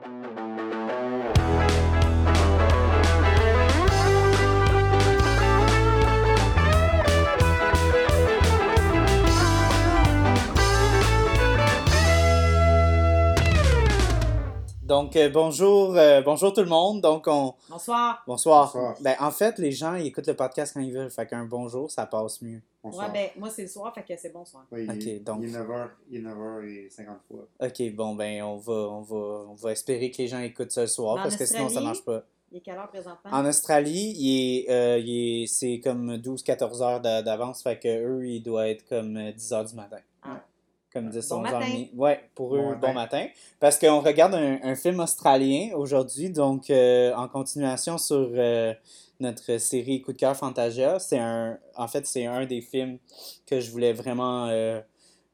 Thank you. Donc, euh, bonjour, euh, bonjour tout le monde. Donc, on... Bonsoir. Bonsoir. Bonsoir. Ben, en fait, les gens, ils écoutent le podcast quand ils veulent. Fait qu'un bonjour, ça passe mieux. Bonsoir. Ouais, ben, moi, c'est le soir, fait que c'est bonsoir. Oui, il, Ok, est- donc- il est 9h, il est 9h50 fois. OK, bon, ben, on va, on va, on va espérer que les gens écoutent ce soir En parce que sinon, ça marche pas. Il est quelle heure présentement? En Australie, il est, euh, il est- c'est comme 12-14 heures d'a- d'avance. Fait que eux, il doit être comme euh, 10 heures du matin. Ah. Comme 10, Bon 11 heures. matin. et demie. Ouais, pour eux, Bon bon matin. matin. Parce qu'on regarde un, un film australien aujourd'hui, donc euh, en continuation sur euh, notre série Coup de cœur Fantasia. C'est un, en fait, c'est un des films que je voulais vraiment euh,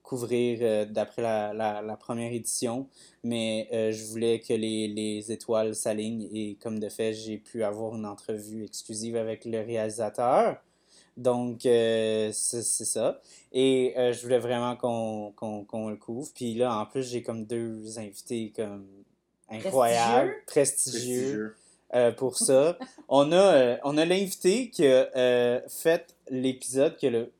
couvrir euh, d'après la, la, la première édition. Mais euh, je voulais que les, les étoiles s'alignent et comme de fait, j'ai pu avoir une entrevue exclusive avec le réalisateur. Donc, euh, c'est ça. Et euh, je voulais vraiment qu'on qu'on qu'on le couvre. Puis là, en plus, j'ai comme deux invités comme incroyables, prestigieux, Prestigieux. euh, pour ça. on a, euh, on a l'invité qui a euh, fait l'épisode qui a le,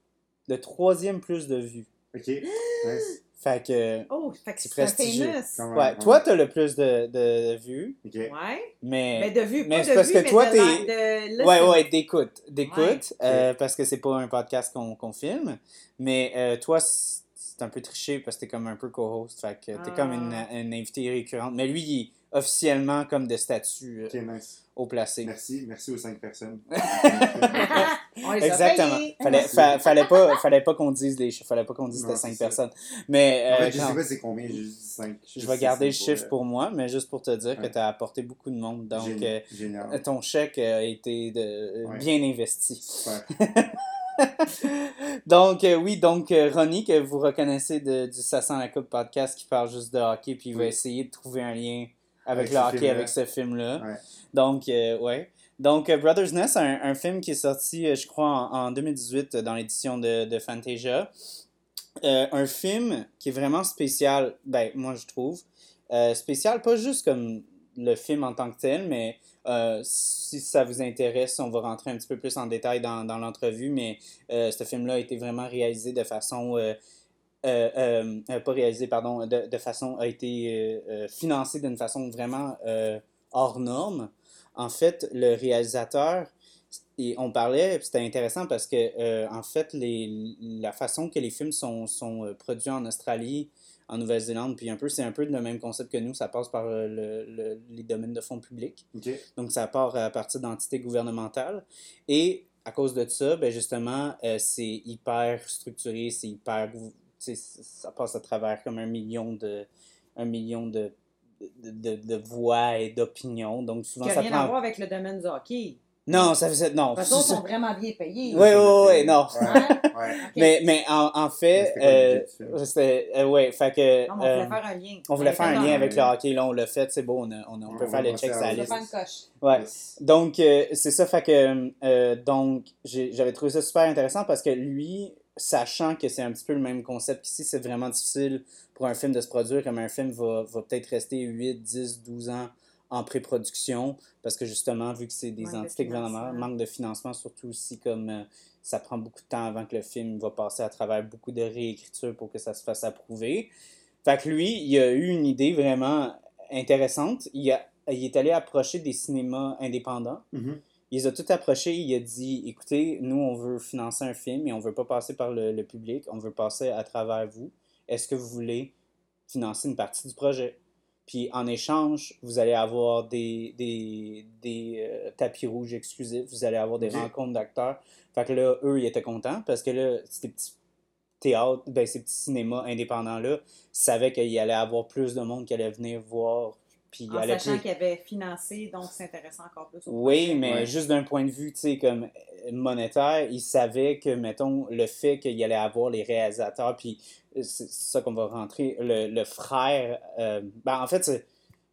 le troisième plus de vues. Ok. Nice. Fait que, Oh, fait que C'est prestigieux. famous. Ouais, ouais. toi, t'as le plus de, de, de vues. Ouais. mais... Mais de vue, mais pas c'est de parce vue, que mais toi, t'es- de. Ouais, ouais, d'écoute. D'écoute, Ouais. euh, parce que c'est pas un podcast qu'on qu'on filme. Mais euh, toi, c'est un peu triché parce que t'es comme un peu co-host. Fait que t'es Ah. comme une, une invitée récurrente. Mais lui, il officiellement comme de statut euh, Ok, nice. haut placé. Merci. Merci aux 5 personnes. On les a Exactement. Fallait, fa- fallait pas, fallait pas qu'on dise les chiffres. Fallait pas qu'on dise que Non, c'était 5 c'est ça. personnes. Mais en euh, fait, je quand- sais pas c'est combien, j'ai juste 5. je vais garder le chiffre pour moi, mais juste pour te dire que tu as apporté beaucoup de monde. Donc, Génial. euh, Génial. ton chèque a été de, Ouais. bien investi. Super. donc, euh, oui, donc euh, Ronnie, que vous reconnaissez de, du Ça sent la coupe podcast qui parle juste de hockey, puis il va essayer de trouver un lien avec, Avec le hockey, avec ce film-là. Ouais. Donc, euh, ouais. Donc, euh, Brothers Nest, un, un film qui est sorti, euh, je crois, en, en 2018 euh, dans l'édition de, de Fantasia. Euh, un film qui est vraiment spécial, ben, moi je trouve. Euh, spécial, pas juste comme le film en tant que tel, mais euh, si ça vous intéresse, on va rentrer un petit peu plus en détail dans, dans l'entrevue, mais euh, ce film-là a été vraiment réalisé de façon... euh, euh, euh, pas réalisé, pardon, de, de façon... a été euh, financé d'une façon vraiment hors norme. En fait, le réalisateur, et on parlait, c'était intéressant parce que, en fait, les, la façon que les films sont, sont produits en Australie, en Nouvelle-Zélande, puis un peu, c'est un peu le même concept que nous, ça passe par le- le- les domaines de fonds publics. Donc, ça part à partir d'entités gouvernementales. Et à cause de ça, ben justement, c'est hyper structuré, c'est hyper. Ça passe à travers comme un million de, un million de, de, de, de voix et d'opinions. Donc, souvent, Qui n'a ça rien à prend. voir avec le domaine du hockey. Non, ça faisait. Non. De toute façon, ils sont vraiment bien payés. Ouais, ouais, ouais, non. Ouais. Ouais. Ok. Mais, mais en, en fait, c'était le euh, euh, ouais, fait que. Non, mais on voulait euh, faire un lien. on voulait faire un lien avec le hockey, là, on l'a fait, c'est beau, on, a- on, a- on On peut va faire checks à à la On voulait liste. faire une coche. Ouais. Yes. Donc, euh, c'est ça, fait que, euh, donc, j'ai- j'avais trouvé ça super intéressant parce que lui, sachant que c'est un petit peu le même concept qu'ici, c'est vraiment difficile pour un film de se produire, comme un film va, va peut-être rester 8, 10, 12 ans en pré-production, parce que justement, vu que c'est des Manque de entités gouvernementales, financement. manque de financement, surtout aussi comme euh, ça prend beaucoup de temps avant que le film va passer à travers beaucoup de réécriture pour que ça se fasse approuver. Fait que lui, il a eu une idée vraiment intéressante. Il, a, il est allé approcher des cinémas indépendants. Mhm. Il les a tout approchés. Il a dit écoutez, nous, on veut financer un film et on veut pas passer par le, le public, on veut passer à travers vous. Est-ce que vous voulez financer une partie du projet? Puis en échange, vous allez avoir des, des, des euh, tapis rouges exclusifs, vous allez avoir des rencontres d'acteurs. Fait que là, eux, ils étaient contents parce que là, ces petits théâtres, ben, ces petits cinémas indépendants-là savaient qu'il y allait avoir plus de monde qui allait venir voir. Puis En sachant plus... qu'il avait financé, donc s'intéressant encore plus au Oui, projet. mais Ouais. juste d'un point de vue, tu sais, comme euh, monétaire, il savait que, mettons, le fait qu'il allait avoir les réalisateurs, puis euh, c'est ça qu'on va rentrer, le, le frère, euh, ben, en fait,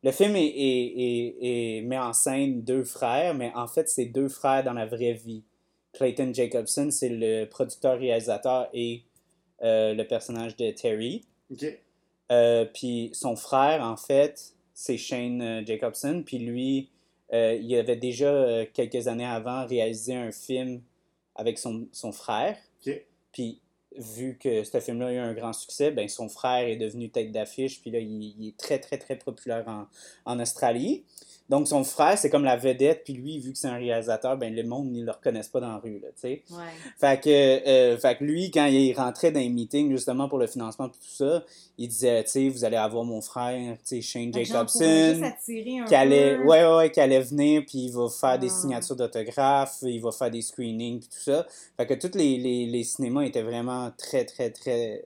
le film est, est- est- est- met en scène deux frères, mais en fait, c'est deux frères dans la vraie vie. Clayton Jacobson, c'est le producteur-réalisateur et euh, le personnage de Terry. Ok. Euh, puis son frère, en fait, c'est Shane euh, Jacobson. Puis lui, euh, il avait déjà, euh, quelques années avant, réalisé un film avec son, son frère. Puis vu que ce film-là a eu un grand succès, ben son frère est devenu tête d'affiche. Puis là, il, il est très, très, très populaire en, en Australie. Donc son frère, c'est comme la vedette. Puis lui, vu que c'est un réalisateur, ben le monde, ne le reconnaissent pas dans la rue, là, tu sais. Ouais. Fait que, euh, fait que lui, quand il rentrait dans les meetings, justement, pour le financement et tout ça, il disait, tu sais, vous allez avoir mon frère, tu sais, Shane Jacobson, qui allait, ouais, ouais, ouais, qui allait venir, puis il va faire des Ah. signatures d'autographes, il va faire des screenings, puis tout ça. Fait que tous les, les, les cinémas étaient vraiment très, très, très,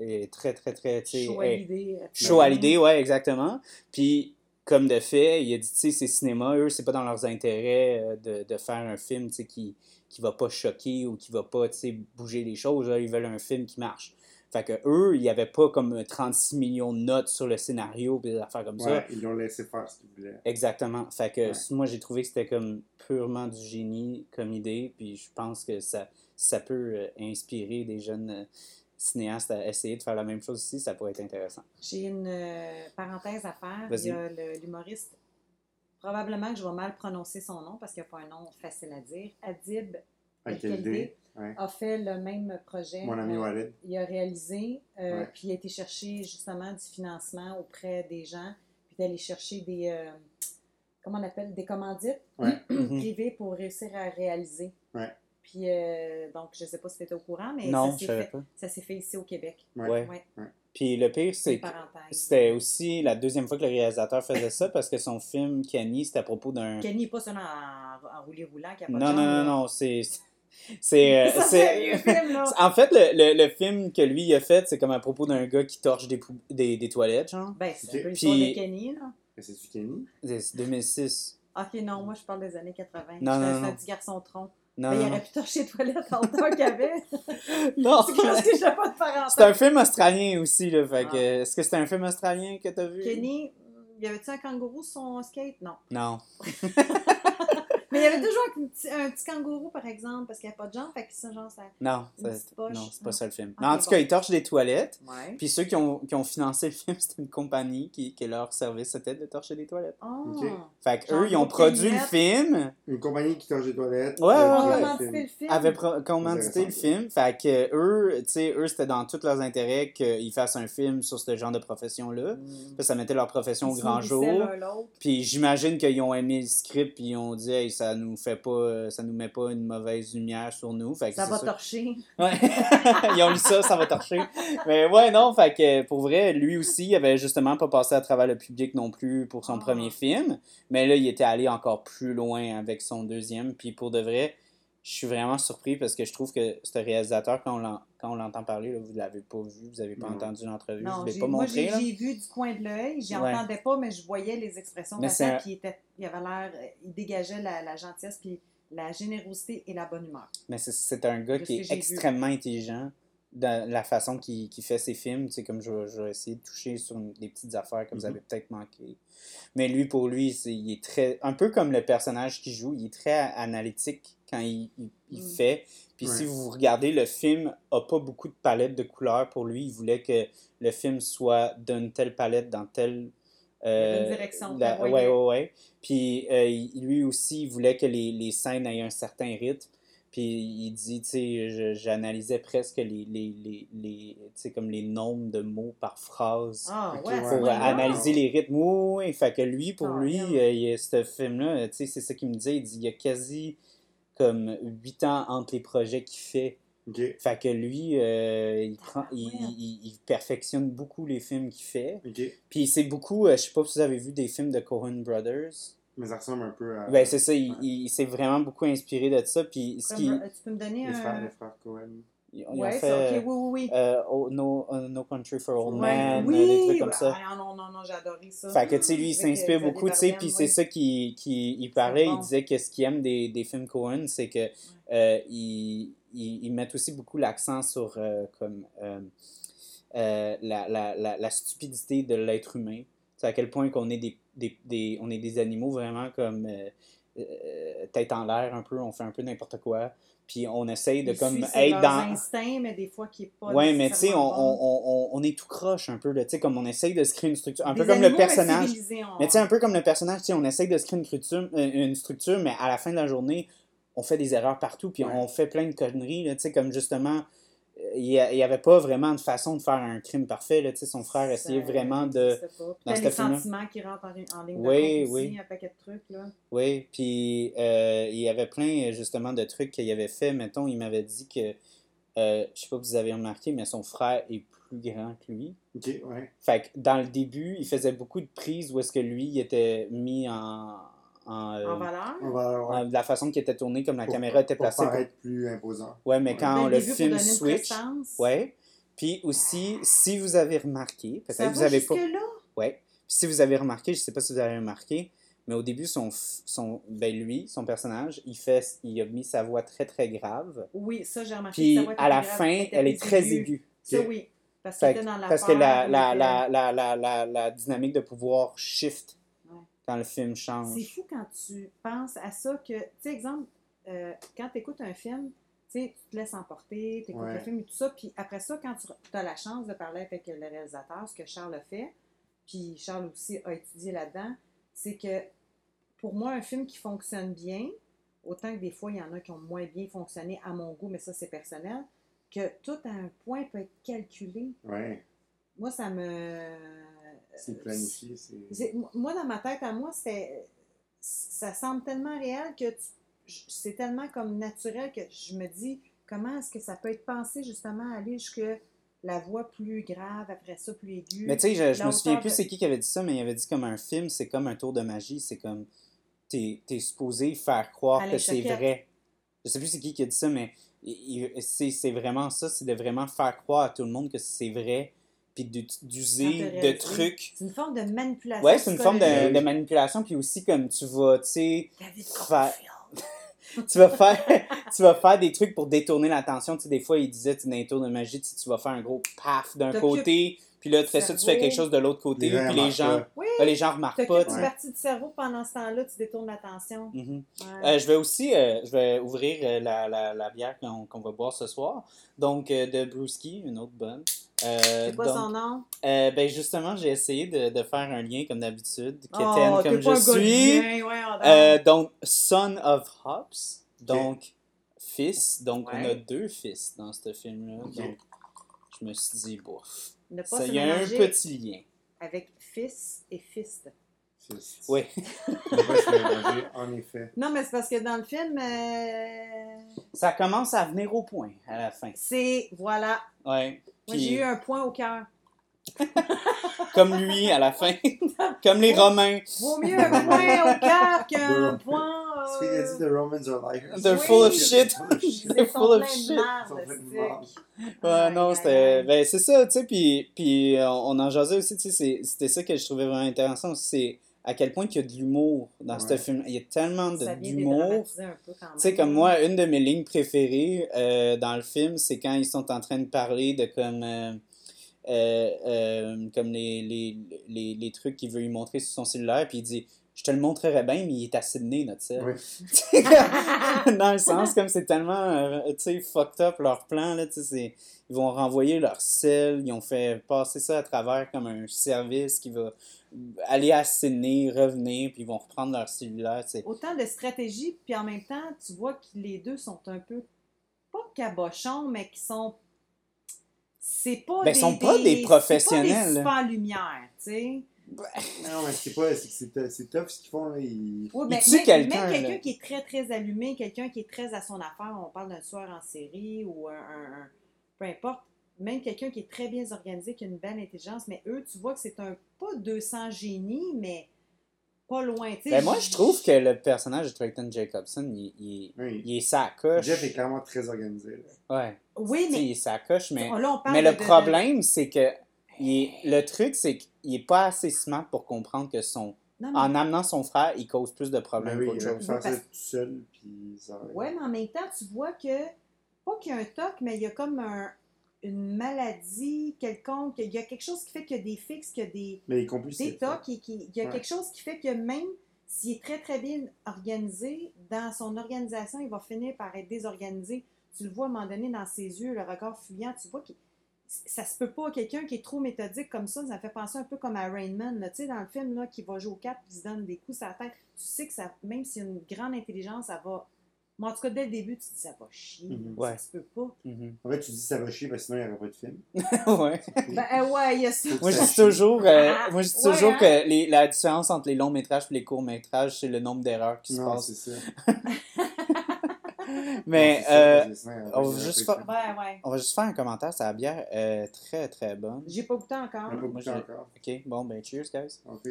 euh, très, très, très, tu sais, Chaud à l'idée. chaud à l'idée, ouais, exactement. Puis, comme de fait, il a dit, tu sais, ces cinémas, eux, c'est pas dans leurs intérêts euh, de, de faire un film, tu sais, qui, qui va pas choquer ou qui va pas, tu sais, bouger les choses. là. Ils veulent un film qui marche. Fait que eux, il y avait pas comme 36 millions de notes sur le scénario et des affaires comme ça. Ouais, ils l'ont laissé faire ce qu'ils voulaient. Exactement. Fait que Ouais. moi, j'ai trouvé que c'était comme purement du génie comme idée. Puis je pense que ça, ça peut euh, inspirer des jeunes euh, cinéastes à essayer de faire la même chose ici. Ça pourrait être intéressant. J'ai une euh, parenthèse à faire. Vas-y. Il y a l'humoriste, probablement que je vais mal prononcer son nom parce qu'il n'y a pas un nom facile à dire. Adib idée? Ouais. a fait le même projet. Mon ami Euh, Walid. il a réalisé, euh, Ouais. puis il a été chercher justement du financement auprès des gens, puis d'aller chercher des, euh, comment on appelle, des commandites Ouais. Privées pour réussir à réaliser. Puis, euh, donc, je ne sais pas si tu étais au courant, mais non, ça je s'est savais fait, pas. ça s'est fait ici au Québec. Ouais. Ouais. Ouais, Puis le pire, c'est c'est que c'était aussi la deuxième fois que le réalisateur faisait ça parce que son film Kenny, c'était à propos d'un. Kenny n'est pas seulement en, en roulis roulant qui a pas Non, de non, non, là. non, c'est. C'est. euh, Ça, c'est- c'est un vieux film, là. En fait, le, le, le film que lui il a fait, c'est comme à propos d'un gars qui torche des, pou- des, des toilettes, genre. Ben, c'est un peu l'histoire Puis- de Kenny, là. Mais C'est-tu Kenny? C'est 2006. Ok, non, moi, je parle des années 80. Non, J'étais non, un non. petit garçon tronc. Non, Ben, il aurait pu torcher les toilettes en temps qu'il y avait. Non, C'est parce que j'ai pas de parenthèse. c'est un film australien aussi, là. Fait que, Ah. est-ce que c'est un film australien que t'as vu? Kenny, y avait-tu un kangourou sur son skate? Non. Non. Mais il y avait toujours un petit, un petit kangourou, par exemple, parce qu'il n'y a pas de jambes, fait que ça, genre, ça. Non, c'est pas Non. ça le film. Mais en tout bon. cas, il torche des toilettes. Ouais. Puis ceux qui ont, qui ont financé le film, c'était une compagnie qui, qui leur service c'était de torcher des toilettes. Oh. Ok. Fait que eux, ils ont produit le film, Une compagnie qui torche des toilettes. Ouais, ouais, qui On a a le commandité film. le film. avaient pro- commandité le Intéressant. film? Fait que eux, tu sais, eux, c'était dans tous leurs intérêts qu'ils fassent un film sur ce genre de profession-là. Mm. Ça, mettait leur profession au Ils grand jour. l'un l'autre. Puis j'imagine qu'ils ont aimé le script puis ils ont dit hey, ça nous fait pas ça nous met pas une mauvaise lumière sur nous. Fait que Ça va torcher. Ouais. ils ont lu ça, ça va torcher. Mais ouais, non, fait que pour vrai, lui aussi, il avait justement pas passé à travers le public non plus pour son Ah. premier film. Mais là, il était allé encore plus loin avec son deuxième. Puis pour de vrai, je suis vraiment surpris parce que je trouve que ce réalisateur, quand on l'en- quand on l'entend parler, là, vous l'avez pas vu, vous avez pas Non. entendu l'entrevue, je Non, ne j'ai- pas moi, montré. j'ai là? j'ai vu du coin de l'œil. J'y Ouais. entendais pas, mais je voyais les expressions faciales, un- puis il, était, il avait l'air... euh, Il dégageait la, la gentillesse, puis la générosité et la bonne humeur. Mais c'est- c'est un gars De qui est vu. extrêmement intelligent dans la façon qu'il qu'il fait ses films. Tu sais, comme je, vais- je vais essayer de toucher sur des petites affaires que vous Mhm. avez peut-être manquées. Mais lui, pour lui, c'est- il est très. Un peu comme le personnage qu'il joue, il est très analytique quand il, il- il Mm. fait. Puis Ouais. si vous regardez, le film a pas beaucoup de palettes de couleurs pour lui. Il voulait que le film soit d'une telle palette dans telle. euh, Une direction, la- ouais, ouais, ouais. Puis euh, lui aussi, il voulait que les, les scènes aient un certain rythme. Puis il dit, tu sais, je- j'analysais presque les, les, les, les tu sais, comme les nombres de mots par phrase Ah, Ok, ouais, pour analyser les rythmes. Oui, oui, fait que lui, pour Ah, lui, euh, il y a ce film-là, tu sais, c'est ça qu'il me disait, il dit, il y a quasi comme huit ans entre les projets qu'il fait. Fait que lui, euh, il, prend, il, ouais. il- il perfectionne beaucoup les films qu'il fait. Ok. Puis c'est beaucoup, euh, je sais pas si vous avez vu des films de Coen Brothers. Mais ça ressemble un peu à. Ben c'est ça, il, ouais. il s'est vraiment beaucoup inspiré de ça. Puis ce qui, Comme, euh, Tu peux me donner Les frères, un... les frères Cohen. Ils ont Ouais, fait c'est ok, oui, oui, oui. euh, oh, no, uh, no Country for Old Men, oui, euh, des trucs comme bah, ça. ah, non, non, non, j'ai adoré ça. Fait que, tu sais, lui, il s'inspire euh, beaucoup, tu sais, puis c'est ça qu'il qu'il- il parlait, bon. il disait que ce qu'il aime des, des films Cohen, c'est que euh, ils, mettent aussi beaucoup l'accent sur euh, comme euh, euh, la, la, la, la stupidité de l'être humain. Tu sais, à quel point qu'on est des, des, des, on est des animaux vraiment comme... euh, euh, tête en l'air un peu, on fait un peu n'importe quoi, puis on essaye de Ils comme être dans... instincts, mais des fois qui est pas. Ouais, mais tu sais, on, nécessairement bon. on, on, on est tout croche un peu, tu sais, comme on essaye de se créer une structure, un peu comme le personnage. Mais tu sais, un peu comme le personnage, tu sais, on essaye de se créer une structure, euh, une structure, mais à la fin de la journée, on fait des erreurs partout, puis Ouais. on fait plein de conneries, tu sais, comme justement, il n'y avait pas vraiment de façon de faire un crime parfait, là, tu sais, son frère essayait vraiment de... dans les sentiments qui rentrent en, en ligne Oui, de compte aussi, oui. un paquet de trucs, là. Oui, puis euh, il y avait plein, justement, de trucs qu'il avait fait, mettons, il m'avait dit que, euh, je sais pas si vous avez remarqué, mais son frère est plus grand que lui. Ok, ouais. Fait que dans le début, il faisait beaucoup de prises où est-ce que lui, il était mis en... en, euh, En valeur? Euh, la façon qu'il était tourné, comme la pour- caméra était placée. pour- paraître plus imposant. Ouais, mais Ouais. quand Dès le début, pour film switch. Ouais. Puis aussi, si vous avez remarqué, peut-être vous avez pas. jusque-là? Ouais. Puis si vous avez remarqué, je sais pas si vous avez remarqué, mais au début, son, son, ben lui, son personnage, il, fait, il a mis sa voix très très grave. Oui, ça, j'ai remarqué. Puis sa voix à la grave, fin, elle est très aiguë. Ça, oui. Parce que- était dans la parce que la, peur, la, ou la, la, la, la, la dynamique de pouvoir shift Le film C'est change. fou quand tu penses à ça que, tu sais, exemple, euh, quand tu écoutes un film, tu te laisses emporter, tu écoutes Ouais. le film et tout ça, puis après ça, quand tu as la chance de parler avec le réalisateur, ce que Charles a fait, puis Charles aussi a étudié là-dedans, c'est que pour moi, un film qui fonctionne bien, autant que des fois, il y en a qui ont moins bien fonctionné à mon goût, mais ça, c'est personnel, que tout à un point peut être calculé. Ouais. Moi, ça me... C'est planifié. C'est. C'est- Moi, dans ma tête, à moi, c'était. Ça semble tellement réel que tu- c'est tellement comme naturel que je me dis comment est-ce que ça peut être pensé justement à aller jusque la voix plus grave, après ça plus aiguë? Mais tu sais, je, je me souviens plus c'est qui qui avait dit ça, mais il avait dit comme un film, c'est comme un tour de magie, c'est comme t'es es supposé faire croire que c'est vrai. Je sais plus c'est qui qui a dit ça, mais c'est c'est vraiment ça, c'est de vraiment faire croire à tout le monde que c'est vrai, puis d'user de réalisé. truc. C'est une forme de manipulation. Ouais, c'est une forme de, manipulation, puis aussi comme tu vas, tu sais, tu vas faire tu vas faire des trucs pour détourner l'attention. Tu sais, des fois, il disait, tu dans les tours de magie, tu vas faire un gros paf d'un côté, puis là, tu fais ça, tu fais quelque chose de l'autre côté, Les gens puis les gens, pas. Oui, là, les gens remarquent tu pas. tu partie du cerveau pendant ce temps-là, tu détournes l'attention. Mhm. Ouais. Euh, je vais aussi euh, je vais ouvrir euh, la, la, la bière qu'on qu'on va boire ce soir. Donc, euh, de Brewski, une autre bonne. Euh, c'est quoi donc, son nom? euh, ben justement, j'ai essayé de, de faire un lien comme d'habitude, Oh, quétaine t'es comme je suis. ouais, on Euh, donc, Son of Hops, donc fils. Donc, on a deux fils dans ce film-là. Donc, je me suis dit, bof. Ne pas Ça, se Il y a un petit lien. avec fils et fist. Fist. Oui. On va pas se mélanger, en effet. Non, mais c'est parce que dans le film, euh, Ça commence à venir au point à la fin. c'est, voilà, Ouais. moi Puis, j'ai eu un point au cœur. Comme lui à la fin. comme les Romains. Vaut mieux un point au cœur qu'un point. Ce qu'il a dit, the Romans are liars. They're Oui. full of shit. They're full of shit. Ouais, non, c'était. Ben, c'est ça, tu sais, puis, puis euh, on en jasait aussi, tu sais, c'est- c'était ça que je trouvais vraiment intéressant aussi, c'est à quel point il y a de l'humour dans ce Ouais. film. Il y a tellement de- d'humour. Tu sais, comme moi, une de mes lignes préférées euh, dans le film, c'est quand ils sont en train de parler de comme. euh, euh, euh, comme les, les, les, les trucs qu'il veut lui montrer sur son cellulaire, puis il dit Je te le montrerais bien, mais il est à Sydney, notre cell. Oui. dans le sens comme c'est tellement euh, tu sais fucked up leur plan là tu sais c'est- ils vont renvoyer leur sel ils ont fait passer ça à travers comme un service qui va aller à Sydney revenir puis ils vont reprendre leur cellulaire tu sais. Autant de stratégie, puis en même temps, tu vois que les deux sont un peu, pas cabochons, mais qui sont. C'est pas Ben, des. sont pas des professionnels, C'est pas des super lumière, tu sais. Non, mais c'est pas. C'est tough ce qu'ils font, là. Ils... Oui, Il mais tue même, quelqu'un, même quelqu'un qui est très, très allumé, quelqu'un qui est très à son affaire, on parle d'un soir en série ou un, un- un- peu importe, même quelqu'un qui est très bien organisé, qui a une belle intelligence, mais eux, tu vois que c'est un, pas 200 génies, mais pas loin, tu sais. Ben, moi je trouve que le personnage de Trayton Jacobson il, il, Oui. il est sa coche Jeff est clairement très organisé, là. ouais Oui, Tu sais, il mais est sa coche mais là, on parle mais de- le de- problème c'est que il est- le truc c'est qu'il est pas assez smart pour comprendre que son Non, mais- en amenant son frère il cause plus de Ben problèmes oui, qu'autre il aurait chose pu faire ça parce- tout seul, puis ça. Ouais, mais en même temps, tu vois que, pas qu'il y a un toc, mais il y a comme un- une maladie quelconque. Il y a quelque chose qui fait qu'il y a des fixes, qu'il y a des, Mais des tocs, qui- il y a Ouais. quelque chose qui fait que même s'il est très, très bien organisé, dans son organisation, il va finir par être désorganisé. Tu le vois à un moment donné dans ses yeux, le regard fuyant, tu vois qu'il ça se peut pas. Quelqu'un qui est trop méthodique comme ça, ça me fait penser un peu comme à Rainman, là, tu sais, dans le film, là, qui va jouer au cap et se donne des coups sur la tête. Tu sais que ça, même s'il y a une grande intelligence, ça va. Moi, en tout cas, dès le début, tu te dis ça va chier. Mhm. Ouais. Ça se peut pas. Mhm. En fait, tu dis ça va chier parce que sinon il n'y aurait pas de film. ouais. Ben, euh, ouais, il y a ça. Moi, je dis toujours, euh, Ah, moi, je dis ouais, toujours hein? que les- la différence entre les longs métrages et les courts métrages, c'est le nombre d'erreurs qui se Non, passent. c'est ça. Mais Non, c'est ça, euh, on va juste on va juste faire un commentaire. C'est la bière euh, très très bonne. J'ai pas goûté encore. pas Moi, goûté encore. Ok, bon, ben cheers, guys. Ok.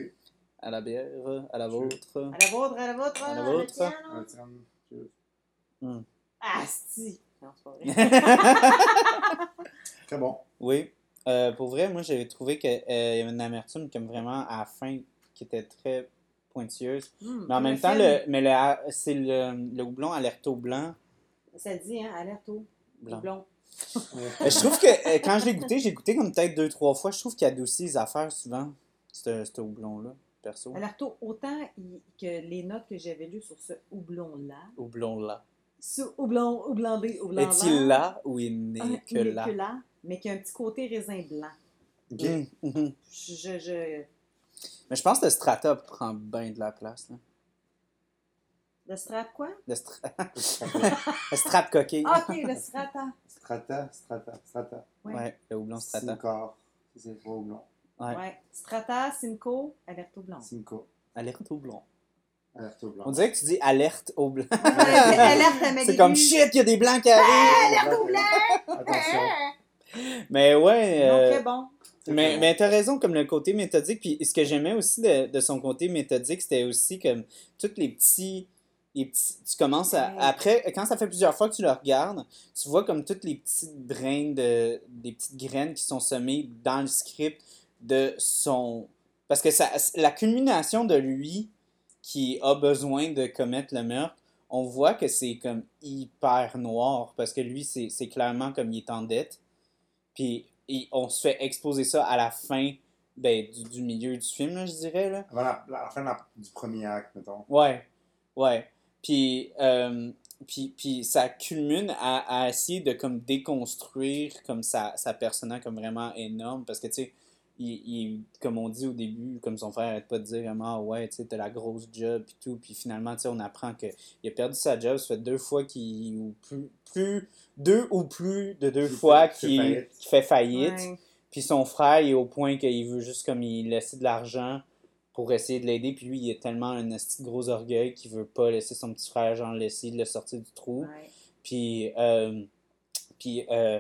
À la bière, à la Cheers. vôtre. À la vôtre, à la vôtre, À la vôtre. tien, Ah, non? Tiens, cheers. Ah, si. Non, c'est pas vrai. Très bon. oui. Euh, pour vrai, moi, j'avais trouvé qu'il y avait une amertume comme vraiment à la fin qui était très pointilleuse. Hum, Mais en même temps, le, mais le, c'est le, le houblon alerto blanc. Ça le dit, hein, alerte au blanc. blond. Euh, je trouve que euh, quand je l'ai goûté, j'ai goûté comme peut-être deux, trois fois. Je trouve qu'il adoucit les affaires souvent, ce ce houblon-là, perso. Alerte au, autant que les notes que j'avais lues sur ce houblon-là. Houblon-là. Ce houblon, houblandé, houblon Est-il là ou il n'est Ah, que il n'est là? que là, mais qui a un petit côté raisin blanc. Mhm, mhm. Je, je, je- Mais je pense que le strata prend bien de la place. Là. Le strat quoi? Le, stra... le strat coquille. Ah, ok, le strata. Strata, strata, strata. Ouais. Ouais, le houblon strata. Simcar. C'est pas houblon. Ouais. Ouais. Strata, Simcoe, alerte au blanc. Simco. Alerte au blanc. Alerte au blanc. On dirait que tu dis alerte au blanc. alerte à C'est comme shit, il y a des blancs qui arrivent. Alerte au blanc! Attention. Mais ouais. Non, euh, très bon. Mais, t'as raison, comme le côté méthodique. Puis ce que j'aimais aussi de, de son côté méthodique, c'était aussi comme tous les petits. Les petits tu commences à. Ouais. Après, quand ça fait plusieurs fois que tu le regardes, tu vois comme toutes les petites brins de. des petites graines qui sont semées dans le script de son. Parce que ça, la culmination de lui qui a besoin de commettre le meurtre, on voit que c'est comme hyper noir. Parce que lui, c'est clairement comme il est en dette. Puis et on se fait exposer ça à la fin ben, du, du milieu du film, là, je dirais. Là. Avant la, la fin la- du premier acte, mettons. Ouais, ouais. Puis, euh, puis, puis ça culmine à, à essayer de comme déconstruire comme sa, sa persona comme vraiment énorme. Parce que, tu sais, il, il- comme on dit au début, comme son frère arrête pas de dire vraiment, Ah ouais, tu sais, t'as la grosse job puis tout. Puis finalement, tu sais, on apprend qu'il a perdu sa job. Ça fait deux fois qu'il, ou plus, plus, deux ou plus de deux fois fait- qui fait qu'il faillite. qu'il fait faillite. Ouais. Puis son frère il est au point qu'il veut juste comme il laisser de l'argent pour essayer de l'aider. Puis lui, il est tellement un gros orgueil qu'il veut pas laisser son petit frère genre laisser le sortir du trou. Ouais. Puis, euh, puis euh,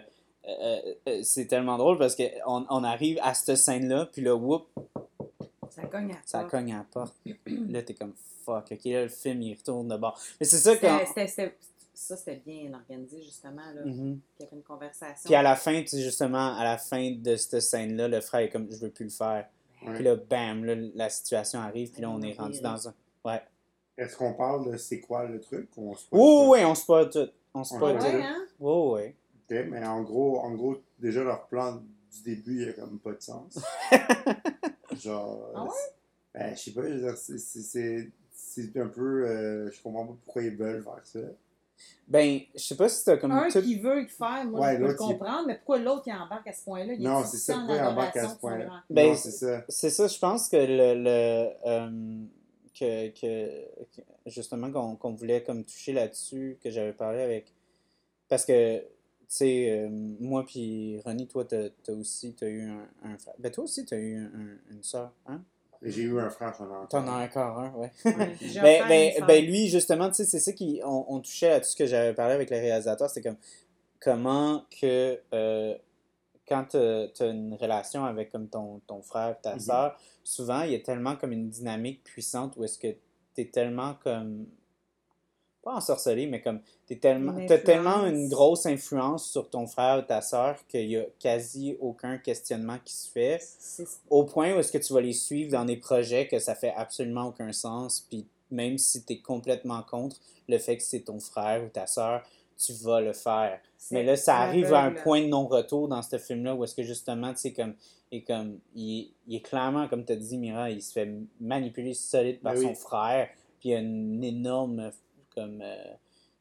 euh, euh, c'est tellement drôle parce qu'on on arrive à cette scène-là, puis là, whoop, Ça cogne à la ça porte. cogne à la porte. là, t'es comme fuck, ok, là, le film il retourne de bord. Mais c'est ça c'était- Ça, c'était bien organisé, justement. Là. Mhm. Il y avait une conversation. Puis à la fin, tu sais, justement, à la fin de cette scène-là, le frère est comme je veux plus le faire. Ouais. Puis là, bam, là, la situation arrive, puis là, on est rendu dans un. Ouais. Est-ce qu'on parle de c'est quoi le truc? ou on se Oui, oui, oui, on se spoil tout. On se spoil Ouais, tout. ouais, hein? Oui, oui. Ok, mais en gros, en gros, déjà leur plan du début, il a comme pas de sens. Genre. Ah ouais? c'est- Ben, je sais pas, je veux dire, c'est- c'est- c'est c'est un peu. euh, je comprends pas pourquoi ils veulent faire ça. Ben, je sais pas si t'as comme Un tout. qui veut le faire, moi, Ouais, je peux le il- comprendre, mais pourquoi l'autre, il embarque à ce point-là? Il Non, est c'est ça, en pourquoi il embarque à ce point-là? Ben, non, c'est ça. C'est ça, je pense que le. le euh, que, que, que- justement, qu'on qu'on voulait comme toucher là-dessus, que j'avais parlé avec. Parce que, sais, euh, moi puis Ronnie, toi, t'as as aussi t'as eu un, un frère. Ben, toi aussi, t'as eu un- un- une soeur, hein? J'ai eu un frère, j'en ai encore. T'en as encore un, ouais. Ben, ben, ben, lui, justement, tu sais, c'est ça qui. On, on touchait à tout ce que j'avais parlé avec le réalisateur. C'est comme comment que euh, quand tu as une relation avec comme ton, ton frère, ta Mhm. soeur, souvent il y a tellement comme une dynamique puissante où est-ce que tu es tellement comme. Pas ensorcelé, mais comme. Tu tellement, Une as tellement une grosse influence sur ton frère ou ta soeur qu'il n'y a quasi aucun questionnement qui se fait C'est- au point où est-ce que tu vas les suivre dans des projets que ça fait absolument aucun sens, puis même si tu es complètement contre le fait que c'est ton frère ou ta soeur, tu vas le faire. c'est Mais là, ça arrive à un point de non-retour dans ce film-là où est-ce que justement, tu sais, comme est comme. Il, il est clairement, comme tu as dit, Mira, il se fait manipuler solide par Ben oui. son frère. Puis il a une énorme. Comme. euh,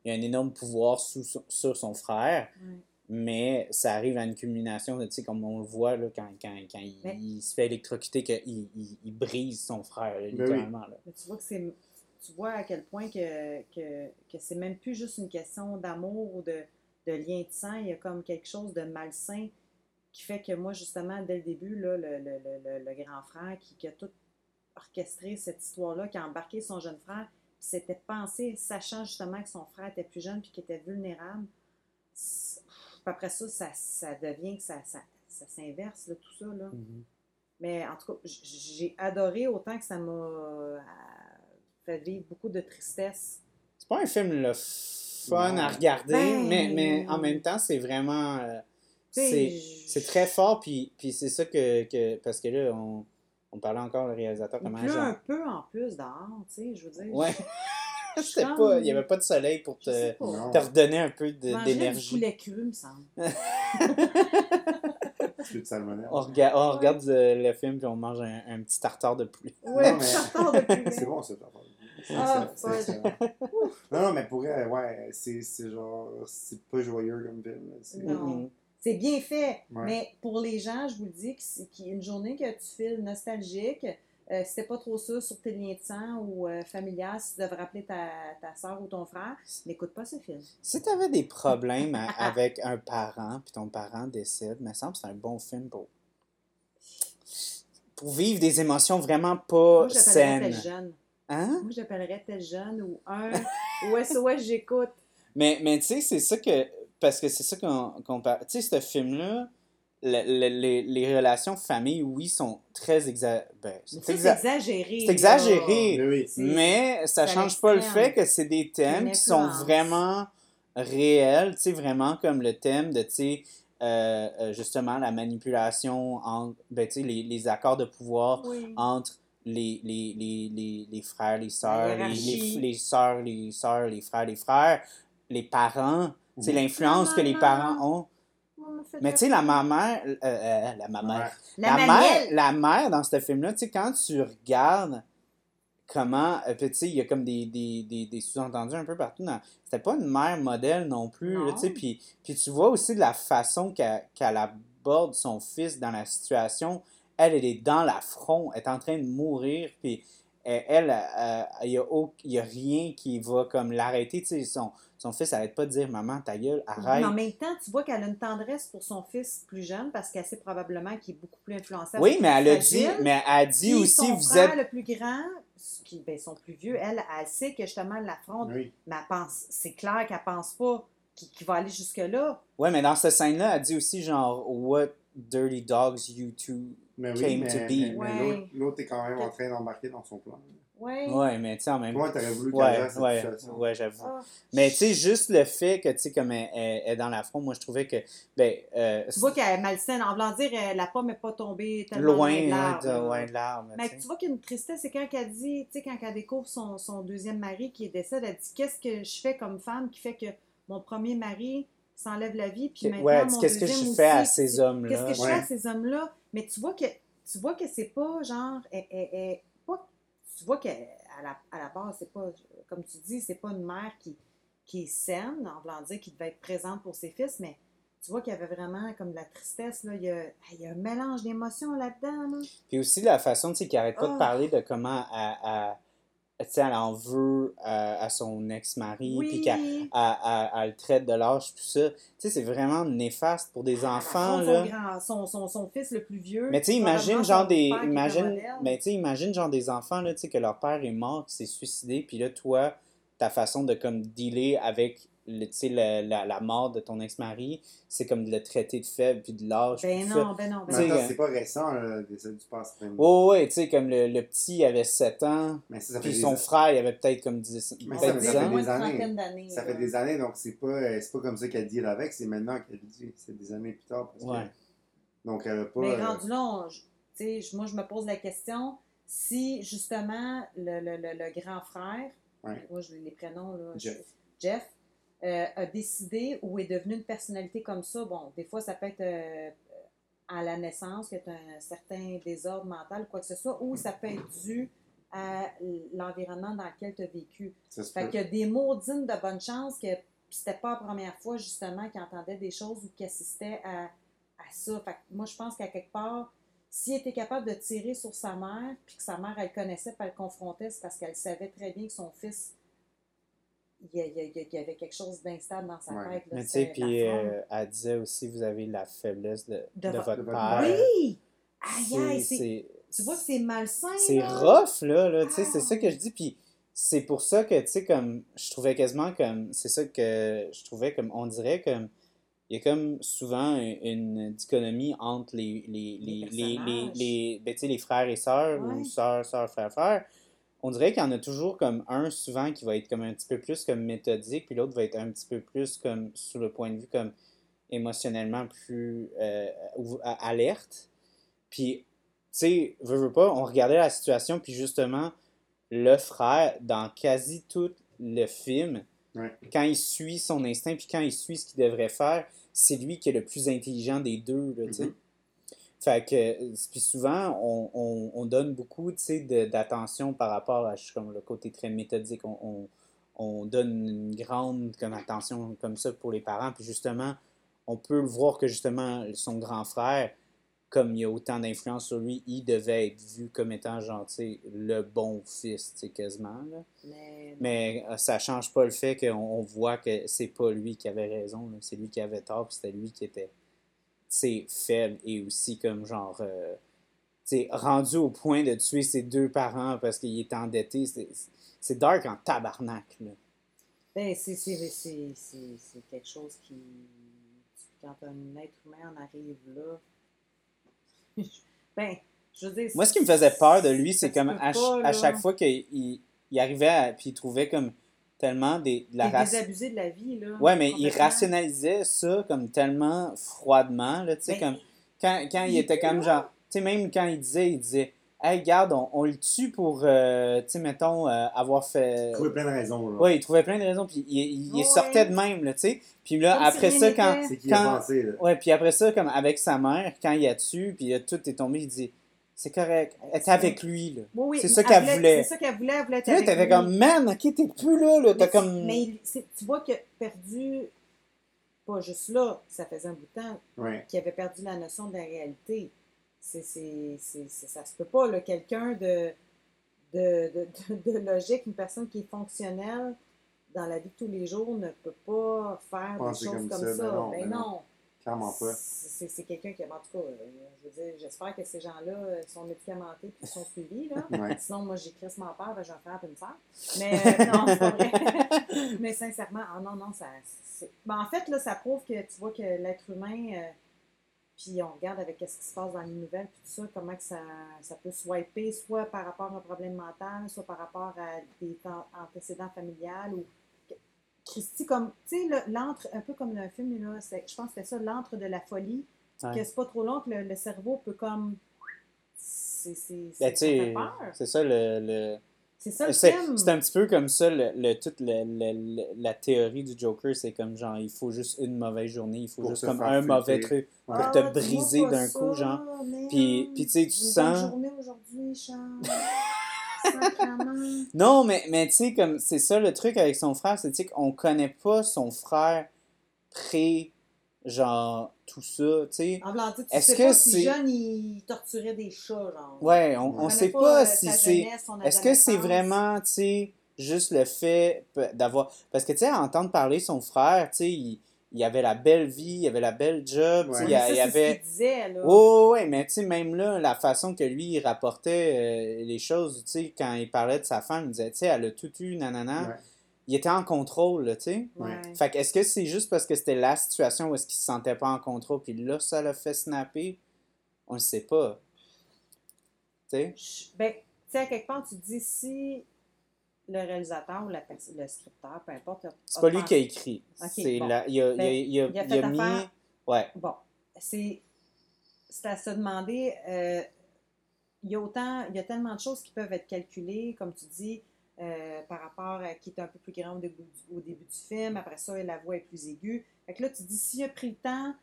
il a un énorme pouvoir sous sur son frère. Ouais. Mais ça arrive à une culmination, tu sais, comme on le voit là, quand, quand, quand il, Mais- il se fait électrocuter, qu'il il, il brise son frère, là, Ben oui. littéralement. là. Mais tu vois que c'est. Tu vois à quel point que, que, que c'est même plus juste une question d'amour ou de, de lien de sang. Il y a comme quelque chose de malsain qui fait que moi, justement, dès le début, là, le, le, le, le- le grand frère qui, qui a tout orchestré cette histoire-là, qui a embarqué son jeune frère, s'était pensé, sachant justement que son frère était plus jeune puis qu'il était vulnérable. Après ça, ça, ça devient que ça, ça, ça s'inverse, là, tout ça. Là. Mais en tout cas, j'ai adoré autant que ça m'a euh, fait vivre beaucoup de tristesse. C'est pas un film le fun à regarder, Ben- mais, mais en même temps, c'est vraiment. euh, c'est très fort, puis, puis c'est ça que, que. Parce que là, on, on parlait encore le réalisateur Il comment pleut un peu en plus dehors, tu sais, je veux dire. Ouais. je- je pas, il n'y avait pas de soleil pour te, te redonner un peu d'énergie. poulet cru, me semble. De salmonelle? On, rega- on regarde euh, le film puis on mange un, un petit tartare de poulet. Ouais, mais- tartare de poulet. C'est bon, parles. C'est- Ah, excellent. Non, non, mais pour elle, ouais, c'est c'est genre, c'est pas joyeux comme film. Non. C'est bien fait, Ouais. mais pour les gens, je vous le dis, que c'est- qu'il y a une journée que tu files nostalgique, euh, si t'es pas trop sûr sur tes liens de sang ou euh, familial, si tu devrais appeler ta, ta soeur ou ton frère, n'écoute pas ce film. Si tu avais des problèmes avec un parent, puis ton parent décède, me semble que c'est un bon film pour, pour vivre des émotions vraiment pas Moi, saines. jeune. Hein? Moi, j'appellerais tel jeune ou un ou SOS, j'écoute. Mais, mais tu sais, c'est ça que. Parce que c'est ça qu'on qu'on parle. Tu sais, ce film-là, le- le- les, les relations famille, oui, sont très exa... ben, Ça, c'est c'est exa- exagéré. c'est exagéré. Mais oui. C'est- Mais ça à change pas le fait que c'est des thèmes qui sont vraiment réels, tu sais, vraiment comme le thème de, tu sais, euh, euh, justement, la manipulation entre, ben, tu sais, les, les accords de pouvoir Oui. entre les, les, les, les, les frères, les sœurs, les, les, les sœurs, les sœurs, les frères, les frères, les parents, Mhm. l'influence que les parents ont. Mais tu sais, la maman, euh, euh, la maman, Ouais. La, mère, la mère dans ce film-là, tu sais, quand tu regardes comment, euh, puis tu sais, il y a comme des, des, des, des sous-entendus un peu partout. dans- C'était pas une mère modèle non plus, tu sais, puis, puis tu vois aussi de la façon qu'elle qu'elle aborde son fils dans la situation. Elle, elle est dans l'affront, elle est en train de mourir, puis elle, elle, euh, il y a, a rien qui va comme l'arrêter, tu sais, son, son fils arrête pas de dire « Maman, ta gueule, arrête Mais en même temps, tu vois qu'elle a une tendresse pour son fils plus jeune parce qu'elle sait probablement qu'il est beaucoup plus influençable. Oui, mais elle a dit, mais elle a dit aussi, son vous frère, êtes le plus grand, qui ben, sont plus vieux, elle, elle sait que justement elle l'affronte, Oui. mais elle pense, c'est clair qu'elle pense pas qu'il va aller jusque-là. Ouais, mais dans cette scène-là, elle dit aussi genre What dirty dogs you two. Mais oui, Came mais, to be. mais- mais Ouais. l'autre- est quand même en train d'embarquer dans son plan. Ouais. Ouais, mais tu sais, en même temps. Comment t'aurais voulu qu'elle Ouais, cette ouais, situation? ouais, j'avoue. Ah. Mais tu sais, juste le fait que, tu sais, comme elle, elle- elle est dans l'affront, moi, je trouvais que, ben, euh, Tu vois qu'elle est malsaine. En voulant dire, euh, la pomme n'est pas tombée tellement loin, loin de ouais, l'arbre, ouais, de Mais tu vois qu'il y a une tristesse, c'est quand elle dit, tu sais, quand elle découvre son, son deuxième mari qui est décédé, elle dit Qu'est-ce que je fais comme femme qui fait que mon premier mari s'enlève la vie, puis maintenant Ouais, qu'est-ce que je fais à ces hommes-là? Qu'est-ce que je fais à ces hommes-là? Mais tu vois que tu vois que c'est pas genre, elle- elle- elle- pas- tu vois qu'à la, à la base, c'est pas, comme tu dis, c'est pas une mère qui, qui est saine, en voulant dire qui devait être présente pour ses fils, mais tu vois qu'il y avait vraiment comme de la tristesse, là. Il, y a, il y a un mélange d'émotions là-dedans. Là. Puis aussi la façon, tu sais, qu'elle arrête pas de Ah. parler de comment sais, elle en veut à, à son ex-mari, puis Oui. qu'elle elle- elle- elle le traite de lâche, tout ça. Tu sais, c'est vraiment néfaste pour des enfants, Son, là. grand- son, son, son fils le plus vieux. Mais tu sais, imagine genre des. Imagine, mais imagine genre des enfants, là, tu sais, que leur père est mort, qui s'est suicidé, puis là, toi, ta façon de comme dealer avec le, tu sais, le- la, la mort de ton ex-mari, c'est comme de le traiter de faible, puis de lâche. Ben ça. non, ben non, ben non. attends, euh, c'est pas récent, le décès du passe Ouais, ouais, tu sais, comme le, le petit avait 7 ans, Mais ça, ça fait puis des, son frère, il avait peut-être comme 10, Mais On ça, mais 10 ça fait ans. des de années. ça là. fait des années, donc c'est pas, c'est pas comme ça qu'elle deal avec, c'est maintenant qu'elle dit, c'est des années plus tard. Parce que- Ouais. donc elle a pas. Mais euh, rendu je- tu sais, moi, je me pose la question si, justement, le, le- le- le grand frère, Ouais. moi, je les prénoms, là, Jeff. Jeff, euh, a décidé ou est devenu une personnalité comme ça. Bon, des fois, ça peut être euh, à la naissance, que tu as un certain désordre mental quoi que ce soit, ou ça peut être dû à l'environnement dans lequel tu as vécu. Ça Fait qu'il y a des maudines de bonne chance que c'était pas la première fois, justement, qu'il entendait des choses ou qu'il assistait à, à ça. Fait que moi, je pense qu'à quelque part, s'il était capable de tirer sur sa mère, puis que sa mère, elle le connaissait, puis elle le confrontait, c'est parce qu'elle savait très bien que son fils, il y, a- il y a- il y avait quelque chose d'instable dans sa Ouais. tête. là. Mais tu sais, C'est puis euh, elle disait aussi, vous avez la faiblesse de, De de vo- votre de votre père. Oui! Aïe, aïe, C'est- tu vois que c'est malsain, c'est rough, là, là tu sais, c'est Ah. ça que je dis, puis c'est pour ça que, tu sais, comme, je trouvais quasiment comme, c'est ça que je trouvais comme, on dirait comme, il y a comme souvent une, une dichotomie entre les, les, les, Les les, les, ben, tu sais, les frères et sœurs, Ouais. ou sœurs, sœurs, frères, frères. On dirait qu'il y en a toujours comme un souvent qui va être comme un petit peu plus comme méthodique, puis l'autre va être un petit peu plus comme, sous le point de vue comme émotionnellement plus euh, à- alerte. Puis, tu sais, veux, veux pas, on regardait la situation, puis justement, le frère, dans quasi tout le film, Ouais. quand il suit son instinct, puis quand il suit ce qu'il devrait faire, c'est lui qui est le plus intelligent des deux, là, tu sais. Mhm. Fait que, puis souvent, on, on, on donne beaucoup, d'attention par rapport à comme, le côté très méthodique. On, on, on donne une grande comme, attention comme ça pour les parents. Puis justement, on peut le voir que justement, son grand frère, comme il y a autant d'influence sur lui, il devait être vu comme étant, genre, tu sais, le bon fils, tu sais, quasiment, là. Mais, Mais euh, ça change pas le fait qu'on on voit que c'est pas lui qui avait raison, c'est lui qui avait tort, puis c'était lui qui était sais, faible et aussi comme genre euh, rendu au point de tuer ses deux parents parce qu'il est endetté. C'est- C'est dark en tabarnak. Là. Ben, c'est c'est- c'est- c'est- c'est quelque chose qui. Quand un être humain en arrive là. ben, je veux dire. Moi, ce qui me faisait peur de lui, c'est comme à, chaque fois qu'il il, il arrivait à, puis il trouvait comme tellement des, de la race. de la vie, là. Ouais, mais il rationalisait ça comme tellement froidement, là, tu sais, Ben, comme quand, quand il il était comme genre, tu sais, même quand il disait, il disait, hey, regarde, on, on le tue pour, euh, tu sais, mettons, euh, avoir fait. Trouver plein de raisons. Là. Ouais, il trouvait plein de raisons, puis il, il, il Ouais. sortait de même, là, tu sais. Puis là, Comme après ça, quand. C'est qu'il a Quand- pensé. Là. Ouais, puis après ça, comme avec sa mère, quand il a tué, puis là, tout est tombé, il dit, c'est correct, elle était avec lui, là. Oui, oui, C'est ça elle qu'elle voulait. C'est ça qu'elle voulait. Elle voulait être là, avec lui. comme, man, ok, t'es plus là, là, t'as Mais- comme. Mais tu vois qu'il a perdu. Pas juste là, ça faisait un bout de temps Ouais. qu'il avait perdu la notion de la réalité. C'est, c'est, c'est, ça se peut pas, là. Quelqu'un de, de, de, de- de logique, une personne qui est fonctionnelle dans la vie de tous les jours ne peut pas faire Penser des choses comme comme, ça, ça. ben non, Ben ben non. non. Clairement pas. C'est, quelqu'un qui, en tout cas, euh, je veux dire, j'espère que ces gens-là euh, sont médicamentés et sont suivis, là. Ouais. Sinon, moi, j'ai crissement peur, ben, je vais faire une sœur. Mais euh, non, c'est pas vrai. Mais sincèrement, ah non, non, ça. Ben, en fait, là, ça prouve que tu vois que l'être humain, euh, puis on regarde avec ce qui se passe dans les nouvelles, puis tout ça, comment que ça, ça peut swiper, soit par rapport à un problème mental, soit par rapport à des antécédents familiales ou. Christy, comme, tu sais, le- l'antre, un peu comme dans un film, là, c'est- je pense que c'était ça, l'antre de la folie, Ouais. que c'est pas trop long que le, le cerveau peut comme. C'est. c'est- Ben, ça ça le- le... C'est ça le C'est film. c'est un petit peu comme ça, le, le- toute le- le- le- la théorie du Joker, c'est comme genre, il faut juste une mauvaise journée, il faut Pour juste comme un mauvais truc pour Ouais. te Ah, briser d'un coup, genre. Puis- puis tu sais, tu Une sens- bonne journée aujourd'hui, Charles. Non, mais, mais tu sais, comme, c'est ça le truc avec son frère, c'est qu'on connaît pas son frère pré, genre, tout ça, tu sais. En blanc, tu Est-ce sais que c'est- jeune, il torturait des chats, genre. Ouais, on, on sait pas euh, si c'est. Est-ce que c'est vraiment, tu sais, juste le fait d'avoir. Parce que, tu sais, à entendre parler son frère, tu sais, il, il avait la belle vie, il avait la belle job, tu sais, Ouais. il, y ça, il y c'est ce avait. qu'il disait, là. Oh, ouais, mais tu sais, même là, la façon que lui, il rapportait euh, les choses, tu sais, quand il parlait de sa femme, il disait, tu sais, elle a tout eu, nanana. Ouais. Il était en contrôle, là, tu sais. Ouais. Fait que est-ce que c'est juste parce que c'était la situation où est-ce qu'il se sentait pas en contrôle, puis là, ça l'a fait snapper? On le sait pas. Tu sais? Ben, tu sais, à quelque part, tu te dis si le réalisateur ou la le scripteur, peu importe. C'est pas lui qui a écrit. Ok, c'est bon. la- il a, il a- Ben, il a- il a il a mis. affaire- Ouais. Bon, c'est à se demander. euh, il y a autant, il y a tellement de choses qui peuvent être calculées, comme tu dis, euh, par rapport à qui est un peu plus grand au début, du, au début du film. Après ça, la voix est plus aiguë. Fait que là, tu dis, s'il a pris le temps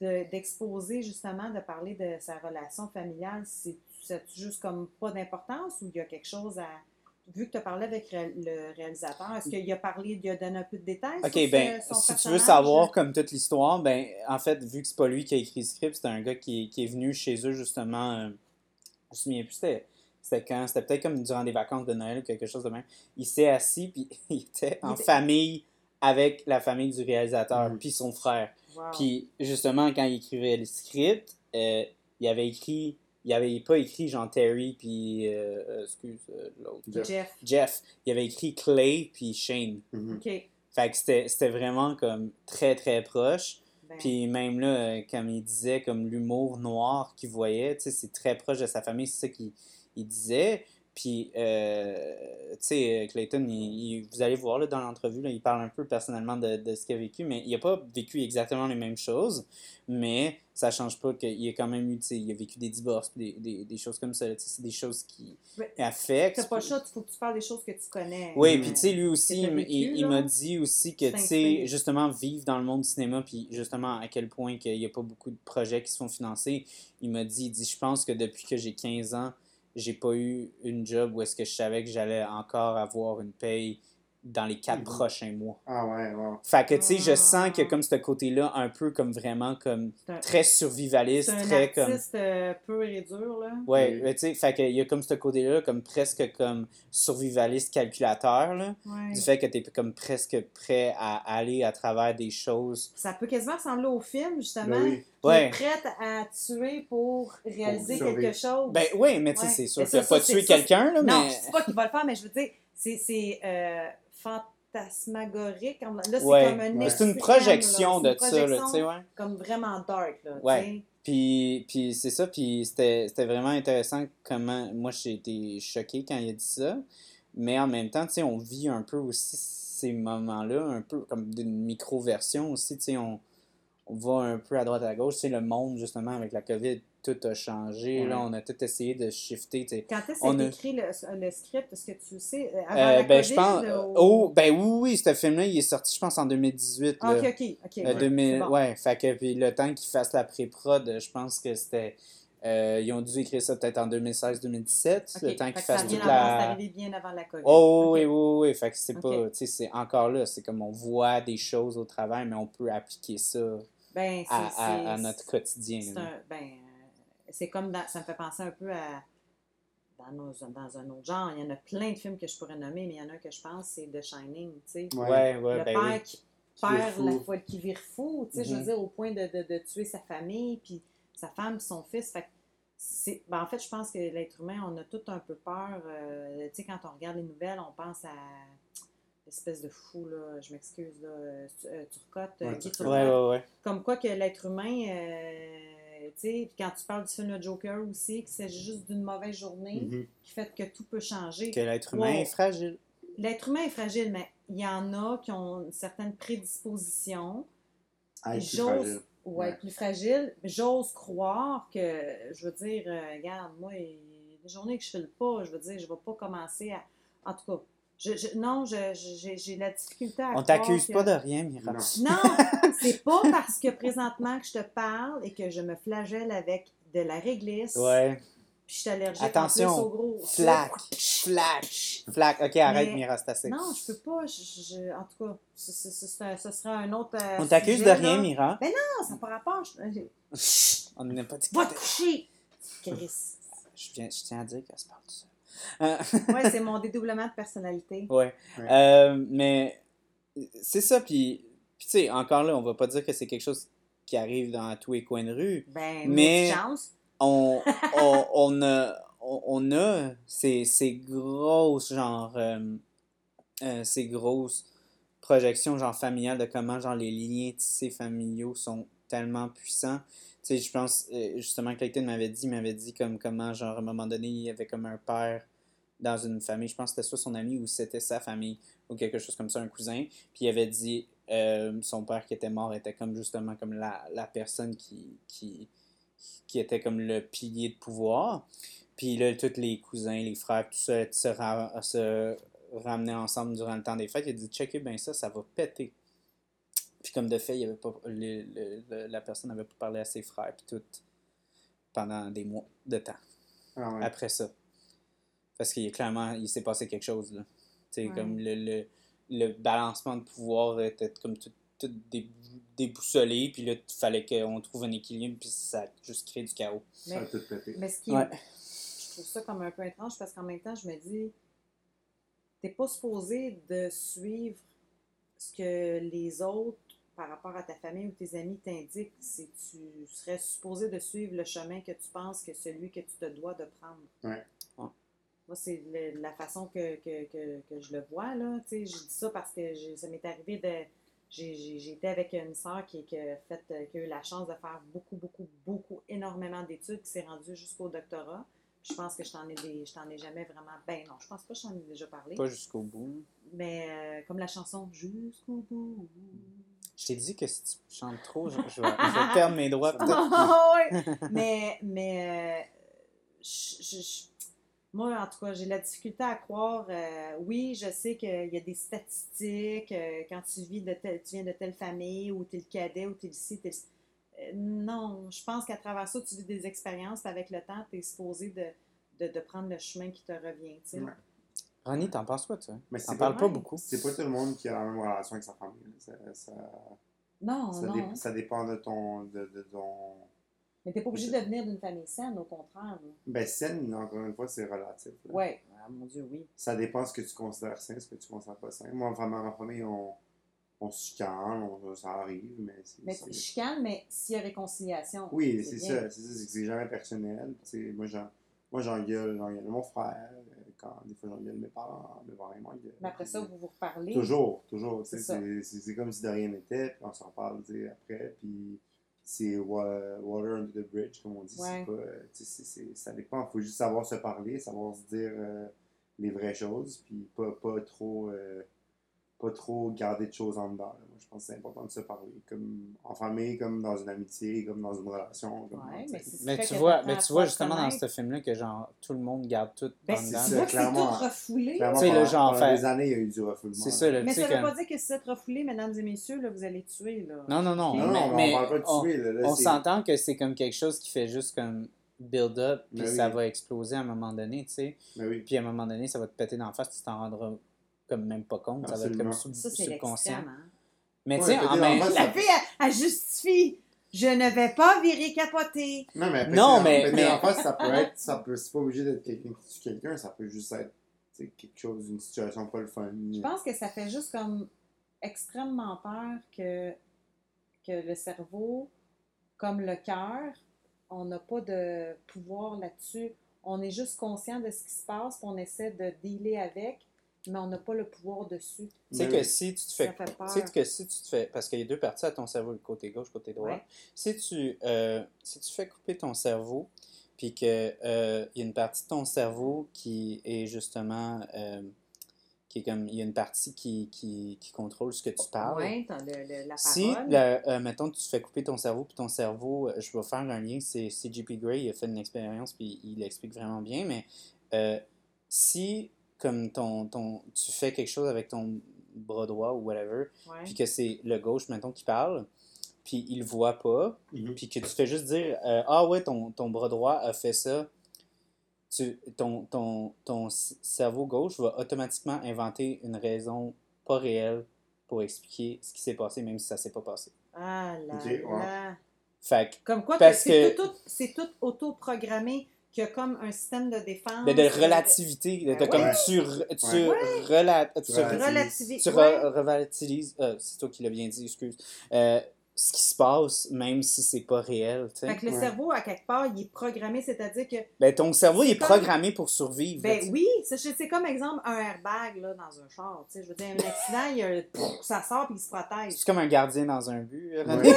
de- d'exposer justement, de parler de sa relation familiale, c'est juste comme pas d'importance ou il y a quelque chose à. Vu que tu as parlé avec le réalisateur, est-ce qu'il a parlé, il a donné un peu de détails? Ok, sur ben, ce- son si tu veux savoir comme toute l'histoire, ben, en fait, vu que c'est pas lui qui a écrit le script, c'est un gars qui, qui est venu chez eux justement. euh, je me souviens plus, c'était c'était quand C'était peut-être comme durant des vacances de Noël ou quelque chose de même. Il s'est assis, puis il était en était- famille avec la famille du réalisateur, Mhm. puis son frère. Wow. Puis justement, quand il écrivait le script, euh, il avait écrit. Il avait pas écrit genre Terry, puis. euh, euh, excuse euh, l'autre. Jeff. Jeff. Il avait écrit Clay, puis Shane. OK. Fait que c'était c'était vraiment comme très très proche. Ben, Puis même là, comme il disait, comme l'humour noir qu'il voyait, tu sais, c'est très proche de sa famille, c'est ça qu'il il disait. Puis, euh, tu sais, Clayton, il- il- vous allez voir là, dans l'entrevue, il parle un peu personnellement de, de ce qu'il a vécu, mais il n'a pas vécu exactement les mêmes choses, mais ça change pas qu'il a quand même eu, tu sais, il a vécu des divorces, des, des, des choses comme ça, tu sais, c'est des choses qui affectent. T'as pas le choix, il faut que tu parles des choses que tu connais. Oui, Euh, puis tu sais, lui aussi, il, vécu, il- m'a dit aussi que, tu sais, justement, vivre dans le monde du cinéma, puis justement, à quel point qu'il n'y a pas beaucoup de projets qui se font financer, il m'a dit, il dit, je pense que depuis que j'ai 15 ans, j'ai pas eu une job où est-ce que je savais que j'allais encore avoir une paye dans les quatre prochains mois. Ah ouais, ouais. Fait que, tu sais, je Ah. sens que comme ce côté-là, un peu comme vraiment comme un- très survivaliste, un très comme... artiste euh, pur et dur, là. Ouais, Oui. mais tu sais, fait qu'il y a comme ce côté-là, comme presque comme survivaliste calculateur, là Ouais. du fait que tu es comme presque prêt à aller à travers des choses. Ça peut quasiment ressembler au film, justement. Ben oui. Ouais. prête à tuer pour réaliser Pour quelque chose. Ben oui, mais tu sais, Ouais. c'est sûr Mais qu'il ça, n'a pas ça, quelqu'un, là, non, mais. je dis pas qu'il va le faire, mais je veux dire, c'est, c'est euh, fantasmagorique. Là, c'est Ouais. comme un Ouais. C'est une projection là. de C'est ça, là, ouais. Comme vraiment dark, là. Ouais. Puis, puis c'est ça, puis c'était c'était vraiment intéressant comment. Moi, j'ai été choqué quand il a dit ça, mais en même temps, tu sais, on vit un peu aussi ces moments-là, un peu comme d'une micro-version aussi, tu sais, on, on va un peu à droite à gauche, sais, le monde, justement, avec la COVID, tout a changé, là, on a tout essayé de shifter, tu sais. Quand est-ce que a- tu écrit le, le script? Est-ce que tu le sais? euh, Avant Euh, la ben, COVID, je pense. ou- Oh, ben oui, oui, ce film-là, il est sorti, je pense, en 2018. Ah, là. ok, ok. ok, Euh, ouais, 2000 c'est bon. Ouais, fait que puis le temps qu'ils fassent la pré-prod, je pense que c'était. euh, ils ont dû écrire ça peut-être en 2016-2017, Ok, le temps qu'ils fassent toute C'est la. arrivé bien avant la COVID. Oh oui, oui, oui, fait que c'est Ok. pas. Tu sais, c'est encore là, c'est comme on voit des choses au travail, mais on peut appliquer ça Ben, c'est- à, à- c'est- à notre quotidien. C'est un- ben, euh, c'est comme dans- ça me fait penser un peu à dans, nos- dans un autre genre. Il y en a plein de films que je pourrais nommer, mais il y en a un que je pense, c'est The Shining. tu sais. Ouais, ouais, le ben père oui. qui vire perd fou. la folie, qui vire fou, tu sais, je veux Mhm. dire, au point de, de- de tuer sa famille, puis sa femme, puis son fils. Fait que c'est- ben, en fait, je pense que l'être humain, on a tout un peu peur. euh, tu sais, quand on regarde les nouvelles, on pense à l'espèce de fou, là, je m'excuse, là, euh, Turcotte, euh, Ouais, Guy Turcotte. Turcotte. Ouais, ouais, ouais. Comme quoi que l'être humain, euh, tu sais, puis quand tu parles du film Le Joker aussi, qu'il s'agit juste d'une mauvaise journée Mhm. qui fait que tout peut changer. Que l'être humain est fragile. L'être humain est fragile, mais il y en a qui ont une certaine prédisposition. Ah, plus fragile. ouais, Ouais. plus fragile. J'ose croire que, je veux dire, euh, regarde, moi, des journées que je file pas, je veux dire, je vais pas commencer à. En tout cas, je, je- non, j'ai la difficulté à On t'accuse que- pas de rien, Mira. Non. non, c'est pas parce que présentement que je te parle et que je me flagelle avec de la réglisse, Ouais. puis je suis allergique Attention, en plus au gros. Flac, flac, flac. Ok, arrête, Mais- Mira, c'est assez. Non, je peux pas. je- je- en tout cas, ce, ce- ce serait- ce serait un autre. euh, On t'accuse de rien, là. Mira. Non, ça n'a pas rapport. Je... Chut, On n'a pas dit que Va te coucher! Chris. Je, viens, je tiens à dire qu'elle se parle de ça. Euh, Ouais, c'est mon dédoublement de personnalité. ouais. Ouais. Euh, mais c'est ça, puis, puis tu sais, encore là, on va pas dire que c'est quelque chose qui arrive dans tous les coins de rue. Ben, Mais-. On, on, on a, on, a ces, ces grosses, genre, euh, euh, ces grosses projections, genre, familiales de comment, genre, les liens tissés familiaux sont tellement puissants. Tu sais, je pense, euh, justement, Clayton m'avait dit, il m'avait dit comme comment, genre, à un moment donné, il y avait comme un père dans une famille, je pense que c'était soit son ami ou c'était sa famille, ou quelque chose comme ça, un cousin, puis il avait dit, euh, son père qui était mort était comme, justement, comme la, la personne qui, qui, qui était comme le pilier de pouvoir. Puis là, tous les cousins, les frères, tout ça, se, ra- se ramenaient ensemble durant le temps des fêtes. Il a dit, checkez bien ça, ça va péter. Puis comme de fait, il avait pas, le- le- le- la personne n'avait pas parlé à ses frères, puis tout, pendant des mois de temps Ah ouais. après ça. Parce qu'il clairement, il s'est passé quelque chose, là. Tu sais, Ouais. comme le, le, balancement de pouvoir était comme tout, tout dé- déboussolé, puis là, il fallait qu'on trouve un équilibre, puis ça a juste créé du chaos. Ça a Mais, tout pété. mais ce qui Ouais. je trouve ça comme un peu étrange parce qu'en même temps, je me dis, t'es pas supposé de suivre ce que les autres, par rapport à ta famille ou tes amis, t'indiquent. C'est tu serais supposé de suivre le chemin que tu penses que celui que tu te dois de prendre. Ouais. Moi, c'est la façon que, que, que, que je le vois, là. Tu sais, je dis ça parce que ça m'est arrivé de... J'ai été avec une sœur qui, qui, a fait, euh, qui a eu la chance de faire beaucoup, beaucoup, beaucoup, énormément d'études, qui s'est rendue jusqu'au doctorat. Je pense que je t'en ai, des- je t'en ai jamais vraiment. Ben non, je pense pas que je t'en ai déjà parlé. Pas jusqu'au bout. Mais euh, comme la chanson Jusqu'au bout. Je t'ai dit que si tu chantes trop, je, je vais, je vais perdre mes droits. peut-être. Ah ouais. mais mais euh, je- moi, en tout cas, j'ai la difficulté à croire. euh, oui, je sais qu'il y a des statistiques. euh, quand tu vis de tel- tu viens de telle famille, ou tu es le cadet, ou tu es ici, t'es le- Euh, non, je pense qu'à travers ça, tu vis des expériences. Avec le temps, tu es supposé de, de, de prendre le chemin qui te revient. tu. Ouais. Ronnie, t'en penses quoi, toi? Mais T'en c'est parles pas, beaucoup. c'est pas tout le monde qui a la même relation avec sa famille. Ça, ça, Non, ça, non. dé- ça dépend de ton. De, de ton... Mais t'es pas obligé de venir d'une famille saine, au contraire. là. Ben, saine, encore une fois, c'est relatif. Ouais, ah, mon Dieu, oui. Ça dépend ce que tu considères sain, ce que tu considères pas sain. Moi, vraiment, ma famille, on, on se chicane, on- ça arrive, mais c'est. Mais c'est- je chicane, mais s'il y a réconciliation. Oui, c'est ça, c'est ça, c'est que c'est jamais personnel. Tu sais, moi, j'en, moi, j'engueule, j'engueule mon frère, euh, quand des fois j'engueule mes parents, mes parents m'engueulent. Mais après ça, vous vous reparlez. Toujours, toujours. tu C'est comme si de rien n'était, puis on s'en parle tu après, puis c'est wa- water under the bridge, comme on dit. Ouais. C'est pas, euh, ça dépend, il faut juste savoir se parler, savoir se dire euh, les vraies choses, puis pas, pas trop. euh, pas trop garder de choses en dedans. là. Je pense que c'est important de se parler, comme en famille, comme dans une amitié, comme dans une relation. Comme Ouais, mais tu vois, mais tu vois te justement dans ce film-là que genre tout le monde garde tout Ben, en c'est dedans. clairement. tout refoulé. Clairement, Tu sais, le genre pendant fait- des années, il y a eu du refoulement. C'est ça, le Mais ça sais, veut pas dire que si c'est refoulé, mesdames et messieurs, là, vous allez tuer. Là. Non, non, non. Non, non, mais, mais mais on parle pas de tuer. Là, Là, on s'entend que c'est comme quelque chose qui fait juste comme build up, puis Ben ça va exploser à un moment donné, tu sais. Oui. Puis à un moment donné, ça va te péter d'en face, tu t'en rendras comme même pas compte. Ça va être comme sub- Ça, c'est subconscient. Hein? Mais tu sais, en même face, La fille, elle, elle justifie. Je ne vais pas virer capoter. Non, mais Non, mais- en face, ça peut être. Ça peut, c'est pas obligé d'être quelqu'un qui tue quelqu'un, ça peut juste être quelque chose, une situation pas le fun. Je pense que ça fait juste comme extrêmement peur que, que le cerveau, comme le cœur, on n'a pas de pouvoir là-dessus. On est juste conscient de ce qui se passe, puis on essaie de dealer avec, mais on n'a pas le pouvoir dessus. Tu sais que si tu te fais. Tu sais que si tu te fais. Parce qu'il y a deux parties à ton cerveau, le côté gauche, le côté droit. Ouais. Si, tu, euh, si tu fais couper ton cerveau, puis qu'il y a une partie de ton cerveau qui est justement. euh, qui est comme. Il y a une partie qui, qui, qui contrôle ce que tu parles. Oui, la Si, parole. le- euh, mettons, tu te fais couper ton cerveau, puis ton cerveau, euh, je vais faire un lien, c'est CGP Grey, il a fait une expérience, puis il l'explique vraiment bien, mais euh, si, comme ton, ton, tu fais quelque chose avec ton bras droit ou whatever, Ouais. puis que c'est le gauche, mettons, qui parle, puis il le voit pas, Mhm. puis que tu fais juste dire euh, Ah ouais, ton, ton bras droit a fait ça, tu, ton, ton, ton c- cerveau gauche va automatiquement inventer une raison pas réelle pour expliquer ce qui s'est passé, même si ça s'est pas passé. Ah là Ok, ouais. là. Fait que, Comme quoi, c'est que- tout, c'est tout auto-programmé, qu'il y a comme un système de défense. de, de relativité, de, de Ben comme ouais. tu, tu, Ouais. rela- tu, Tu re- relativises. Tu ouais. re- relatilises, euh, c'est toi qui l'as bien dit, excuse, euh, ce qui se passe, même si c'est pas réel. Fait que le Ouais. cerveau, à quelque part, il est programmé, c'est-à-dire que Ben, ton cerveau, il est comme- programmé pour survivre. Ben oui, c'est comme exemple un airbag là, dans un char. Je veux dire, un accident, il y a, ça sort puis il se protège. C'est comme un gardien dans un but. René.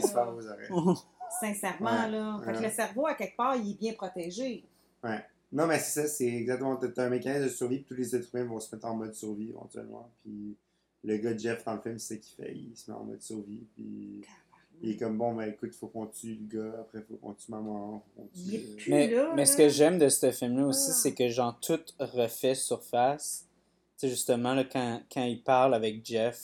C'est comme. Sincèrement, Ouais, là. Fait que le cerveau, à quelque part, il est bien protégé. Non, mais c'est ça, c'est exactement. T'as un mécanisme de survie, puis tous les êtres humains vont se mettre en mode survie éventuellement. Puis le gars Jeff dans le film, c'est ce qu'il fait. Il se met en mode survie, puis il est comme bon, ben écoute, faut qu'on tue le gars, après faut qu'on tue maman. faut qu'on tue, Il est plus- Mais, là, mais ce que j'aime de ce film-là aussi, Ah. c'est que genre tout refait surface. sais, justement, là, quand, quand il parle avec Jeff,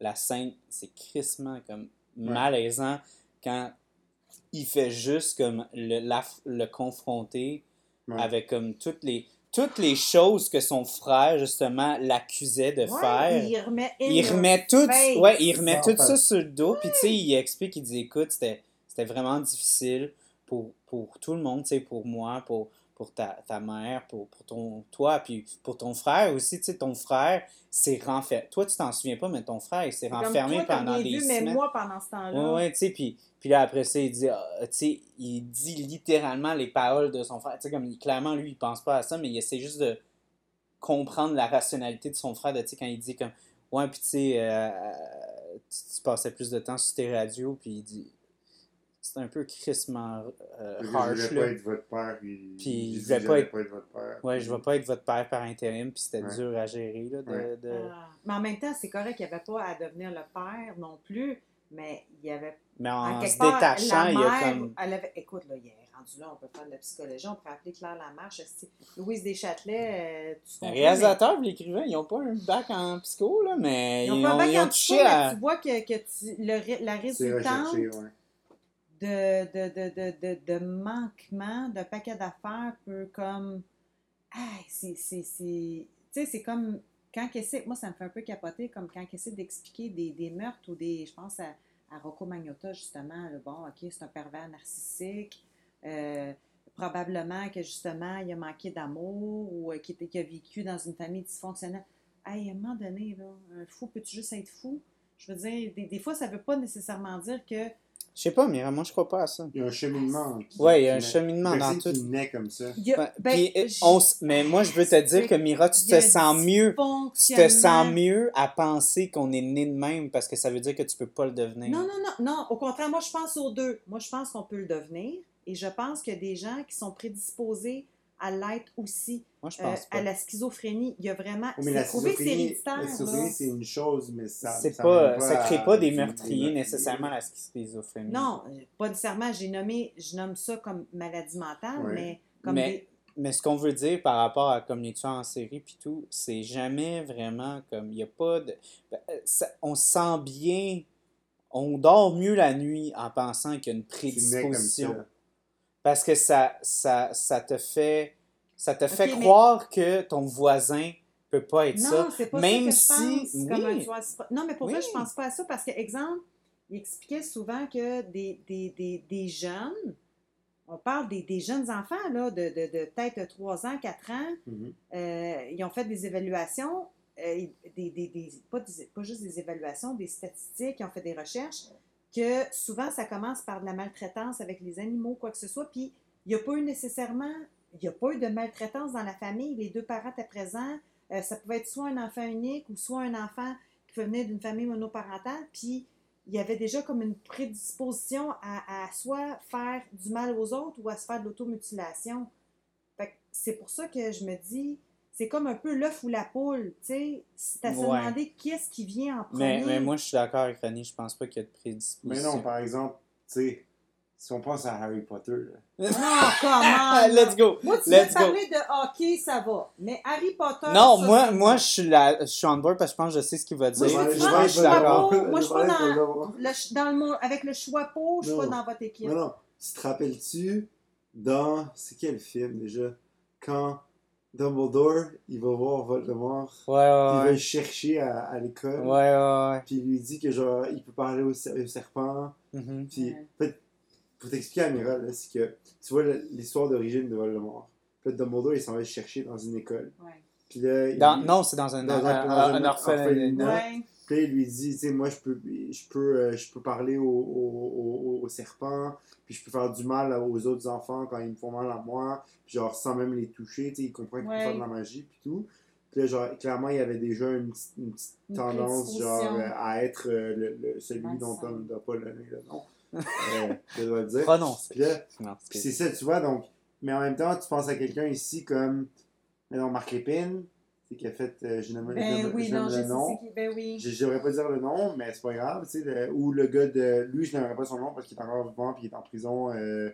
la scène, c'est crissement comme malaisant quand il fait juste comme le, la- le confronter Ouais. avec comme toutes les toutes les choses que son frère justement l'accusait de Ouais, faire. il remet, Il remet tout, face. ouais, il remet tout ça sur le dos, puis tu sais, il explique, il dit, écoute, c'était, c'était vraiment difficile pour, pour tout le monde, tu sais, pour moi, pour, pour ta, ta mère, pour, pour ton, toi, puis pour ton frère aussi, tu sais, ton frère s'est renfermé. Toi, tu t'en souviens pas, mais ton frère, il s'est renfermé toi, pendant des vu, mais semaines. moi, pendant ce temps-là. Ouais, ouais, tu sais, puis, puis là, après ça, il dit, ah, tu sais, il dit littéralement les paroles de son frère. Tu sais, comme, il- clairement, lui, il pense pas à ça, mais il essaie juste de comprendre la rationalité de son frère, de, tu sais, quand il dit comme, ouais, puis tu sais, euh, tu, tu passais plus de temps sur tes radios, puis il dit, c'est un peu crissement euh, Je harsh, voulais là. pas être votre père. Puis, je pas voulais être- pas être votre père. Ouais, je vais pas être votre père par intérim, puis c'était Ouais. dur à gérer, là, de... Ouais. de- Ah. Mais en même temps, c'est correct qu'il n'y avait pas à devenir le père non plus, mais il y avait Mais en en se part, détachant, la il y a mère, comme... elle avait, écoute, là, il est rendu là, on peut faire de la psychologie, on peut appeler Claire Lamarche. Louise Deschâtelet, euh, tu Les comprends, réalisateurs, l'écrivain, ils n'ont pas un bac en psycho, là, mais mais Ils ils ont pas un bac ils ont en touché psycho, mais à... tu vois que, que tu- le la C'est résultante. De, de, de, de, manquement, de paquet d'affaires peut comme. Hey, c'est. Tu sais, c'est comme. Quand essaie, moi, ça me fait un peu capoter, comme quand essaie d'expliquer des, des meurtres ou des. Je pense à, à Rocco Magnotta, justement. le bon, OK, c'est un pervers narcissique. euh, probablement que, justement, il a manqué d'amour ou euh, qu'il a vécu dans une famille dysfonctionnelle. Hey, à un moment donné, là, un fou, peux-tu juste être fou? Je veux dire, des, des fois, ça ne veut pas nécessairement dire que Je sais pas, Mira, moi, je crois pas à ça. Il y a un cheminement. qui- Ouais, il y a un naît. cheminement dans tout. qui naît comme ça. A- ben, puis, euh, on s- mais moi, je veux te dire que Mira, tu te sens mieux. Tu te sens mieux à penser qu'on est né de même parce que ça veut dire que tu peux pas le devenir. Non, non, non, non. Au contraire, moi, je pense aux deux. Moi, je pense qu'on peut le devenir. Et je pense qu'il y a des gens qui sont prédisposés à l'être aussi. Moi, je euh, pense pas. à la schizophrénie. Il y a vraiment. Oui, mais la c'est prouvé que c'est schizophrénie, héréditaire. la là. schizophrénie, c'est une chose, mais ça. Pas, ça crée à pas des meurtriers nécessairement la schizophrénie. Non, pas nécessairement. J'ai nommé, je nomme ça comme maladie mentale, mais comme Mais- des. Mais ce qu'on veut dire par rapport à comme les tueurs en série puis tout, c'est jamais vraiment comme il y a pas de ben, euh, ça- on se sent bien on dort mieux la nuit en pensant qu'il y a une Tu nais comme prédisposition ça. Parce que ça ça ça te fait ça te fait mais- croire que ton voisin peut pas être ça. Non, c'est pas Même ça que je pense. si- comme oui. un tueur spro- Non, mais pour Oui. je pense pas à ça parce que, exemple, il expliquait souvent que des, des, des, des jeunes, on parle des, des jeunes enfants, là, de, de, de peut-être 3 ans, 4 ans, Mhm. euh, ils ont fait des évaluations, euh, des, des, des- pas, pas juste des évaluations, des statistiques, ils ont fait des recherches, que souvent ça commence par de la maltraitance avec les animaux, quoi que ce soit, puis il n'y a pas eu nécessairement, il a pas eu de maltraitance dans la famille, les deux parents étaient présents, euh, ça pouvait être soit un enfant unique ou soit un enfant qui venait d'une famille monoparentale, puis il y avait déjà comme une prédisposition à, à soit faire du mal aux autres ou à se faire de l'automutilation. C'est pour ça que je me dis, c'est comme un peu l'œuf ou la poule, tu sais. C'est à se Ouais. demander qu'est-ce qui vient en premier. Mais, mais moi je suis d'accord avec René, je pense pas qu'il y a de Mais prédisposition. non, par exemple, tu sais, si on pense à Harry Potter, là, Non, comment? Let's go. Moi, tu veux Let's go. parler de hockey, ça va. Mais Harry Potter. Non, ça, moi, moi je suis là, je suis on board parce que je pense que je sais ce qu'il va dire. je veux je suis choix d'accord. Moi, je suis pas dans, le ch- dans le monde, avec le choix pot, je suis pas dans votre équipe. Non, non. Tu te rappelles-tu dans. C'est quel film déjà? Quand Dumbledore, il va voir Voldemort, Ouais, puis il va ouais, le chercher à, à l'école, ouais. Ouais, ouais, puis il lui dit que genre, il peut parler au, serpent. ouais. Mhm. Puis, Ouais. en fait, pour t'expliquer, Amira, là, c'est que tu vois le- l'histoire d'origine de Voldemort. Puis là, Dumbledore, il s'en va le chercher dans une école. Ouais. Puis là, il, Dans- non, c'est dans un, Dans un- un, dans un, un orphelinat. orphelinat. Ouais. Puis là, il lui dit, tu sais, moi, je peux, je peux, euh, je peux parler au, au, au- au serpent, puis je peux faire du mal aux autres enfants quand ils me font mal à moi, puis genre, sans même les toucher, tu sais, il comprend qu'il peut Ouais. faire de la magie, puis tout. Puis là, genre, clairement, il y avait déjà une, petite- une petite Une tendance, genre, euh, à être euh, le, le- celui dont on ne doit pas donner le nom. euh, je dois le dire. Prononce. Puis là, Non, puis c'est- c'est ça, tu vois, donc, mais en même temps, tu penses à quelqu'un ici comme, non, Marc Lépine, c'est qui a fait, euh, je nomme, Ben oui, non, le nom. qui. Ben oui. Je j'aimerais pas dire le nom, mais c'est pas grave, tu sais. ou le gars de. Lui, je n'aimerais pas son nom parce qu'il est encore vivant puis il est en prison. euh,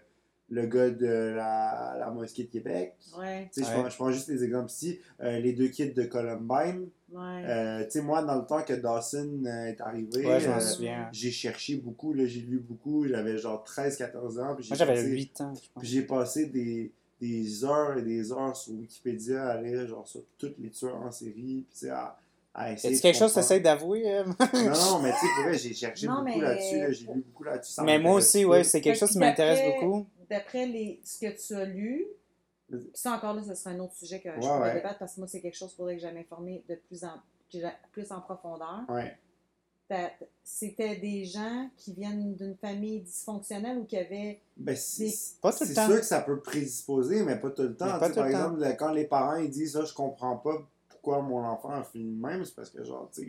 le gars de la, la mosquée de Québec. Ouais, Tu sais, je Ouais. je prends juste des exemples ici. Euh, les deux kids de Columbine. ouais. Euh, tu sais, moi, dans le temps que Dawson est arrivé, euh, j'ai cherché beaucoup, là, j'ai lu beaucoup. J'avais genre 13-14 ans. puis Moi, j'avais passé- 8 ans, je pense. Puis j'ai passé des, des heures et des heures sur Wikipédia à lire genre sur tous les tueurs en série. Puis tu sais, à, à essayer. Est-ce de quelque chose que essaies d'avouer? euh? Non, non, mais tu sais, pour vrai, j'ai cherché Non, beaucoup mais- là-dessus. Là, j'ai lu beaucoup là-dessus. ça Mais moi aussi, ouais, c'est quelque chose qui m'intéresse beaucoup. D'après les, ce que tu as lu, ça encore là, ce serait un autre sujet que je pourrais ouais. débattre parce que moi, c'est quelque chose qu'il faudrait que j'aille m'informer de plus en, plus en profondeur. Ouais. C'était des gens qui viennent d'une famille dysfonctionnelle ou qui avaient. Ben, c'est C'est- Pas tout le c'est temps. sûr que ça peut prédisposer, mais pas tout le temps. Mais Tu pas sais, tout par le exemple, le- quand les parents ils disent ça, je comprends pas pourquoi mon enfant a fini de même, c'est parce que genre, tu sais,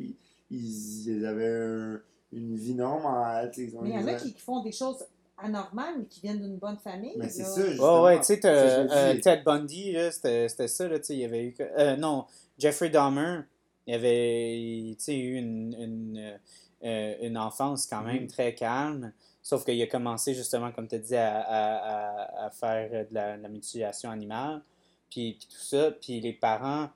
ils, ils- avaient un- une vie normale. ils ont Mais il y en a qui, qui font des choses anormales, mais qui viennent d'une bonne famille. Mais c'est ça, justement. ouais, tu sais, euh. Ted Bundy, c'était c'était ça, là, tu sais, il y avait eu... que- euh, non, Jeffrey Dahmer, il avait, eu une, une, euh, une enfance quand même Mhm. très calme, sauf qu'il a commencé, justement, comme tu dis, à, à, à, à faire de la, de la mutilation animale, puis, puis tout ça, puis les parents,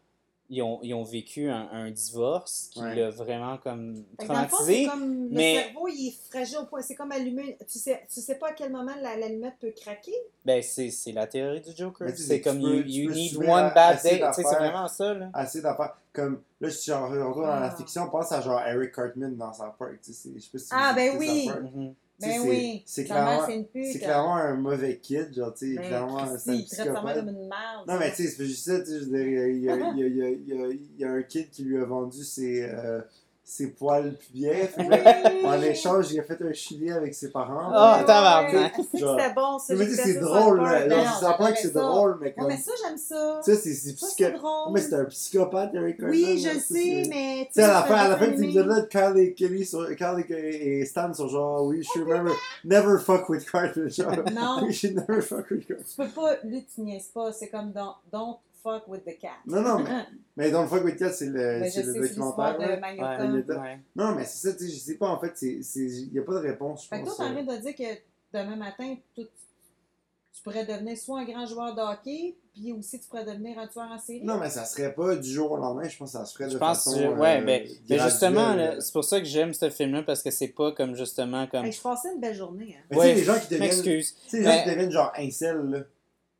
ils ont, ils ont vécu un, un divorce qui Ouais. l'a vraiment comme traumatisé. comme mais- le cerveau, il est fragile au point. C'est comme allumer. Tu sais, tu sais pas à quel moment la- l'allumette peut craquer? Ben, c'est c'est la théorie du Joker. C'est comme peux- you, need one bad day. Tu sais, c'est vraiment ça, là. assez d'affaires. Comme là, je suis en retour dans la Ah. fiction, pense à genre Eric Cartman dans Park. Tu sais, c'est- je sais pas si Ah, ben oui. Ben c'est- oui. c'est clairement- un mauvais kid, genre, tu sais, Ben, clairement, c'est un Christy, il traite sa mère psychopathe. comme une merde. Non, mais tu sais, c'est juste ça, tu sais, y a, il y a un kid qui lui a vendu ses, euh, ses poils Oui. en échange, il a fait un chili avec ses parents. Ah, Ouais, tabarnak. C'est bon, ça? mais j'ai tu sais, fait c'est drôle, je pas que c'est drôle, mais comme. mais ça, j'aime ça. Ça, c'est c'est Ça, psycho- c'est drôle. Non, mais c'est un psychopathe, Eric. Oui, je là, le sais, mais. Tu sais, à la fin, un à la fin de cet épisode-là, Carl et Kelly Carl et, Stan sont genre, oui, je remember, never fuck with Cartman. Genre, Non. never fuck with. Tu peux pas, lui, tu niaises pas. C'est comme dans fuck with the cat. Non, non, mais, mais Don't fuck with Cat, c'est le, c'est le documentaire. de. Magneton. Ouais. Non, mais c'est ça, tu sais, je sais pas, en fait, c'est, c'est, il y a pas de réponse, Fait que toi, en euh. train de dire que demain matin, tout- tu pourrais devenir soit un grand joueur de hockey, puis aussi tu pourrais devenir un tueur en série? Non, mais ça serait pas du jour au lendemain, je pense que ça se ferait de Je pense, façon. que- euh, ouais, ben, mais justement, là, là. c'est pour ça que j'aime ce film-là, parce que c'est pas comme justement comme. Hey, je passais une belle journée. Hein. Mais tu sais, les gens qui deviennent. Tu m'excuse. sais, les gens qui deviennent genre incel, là.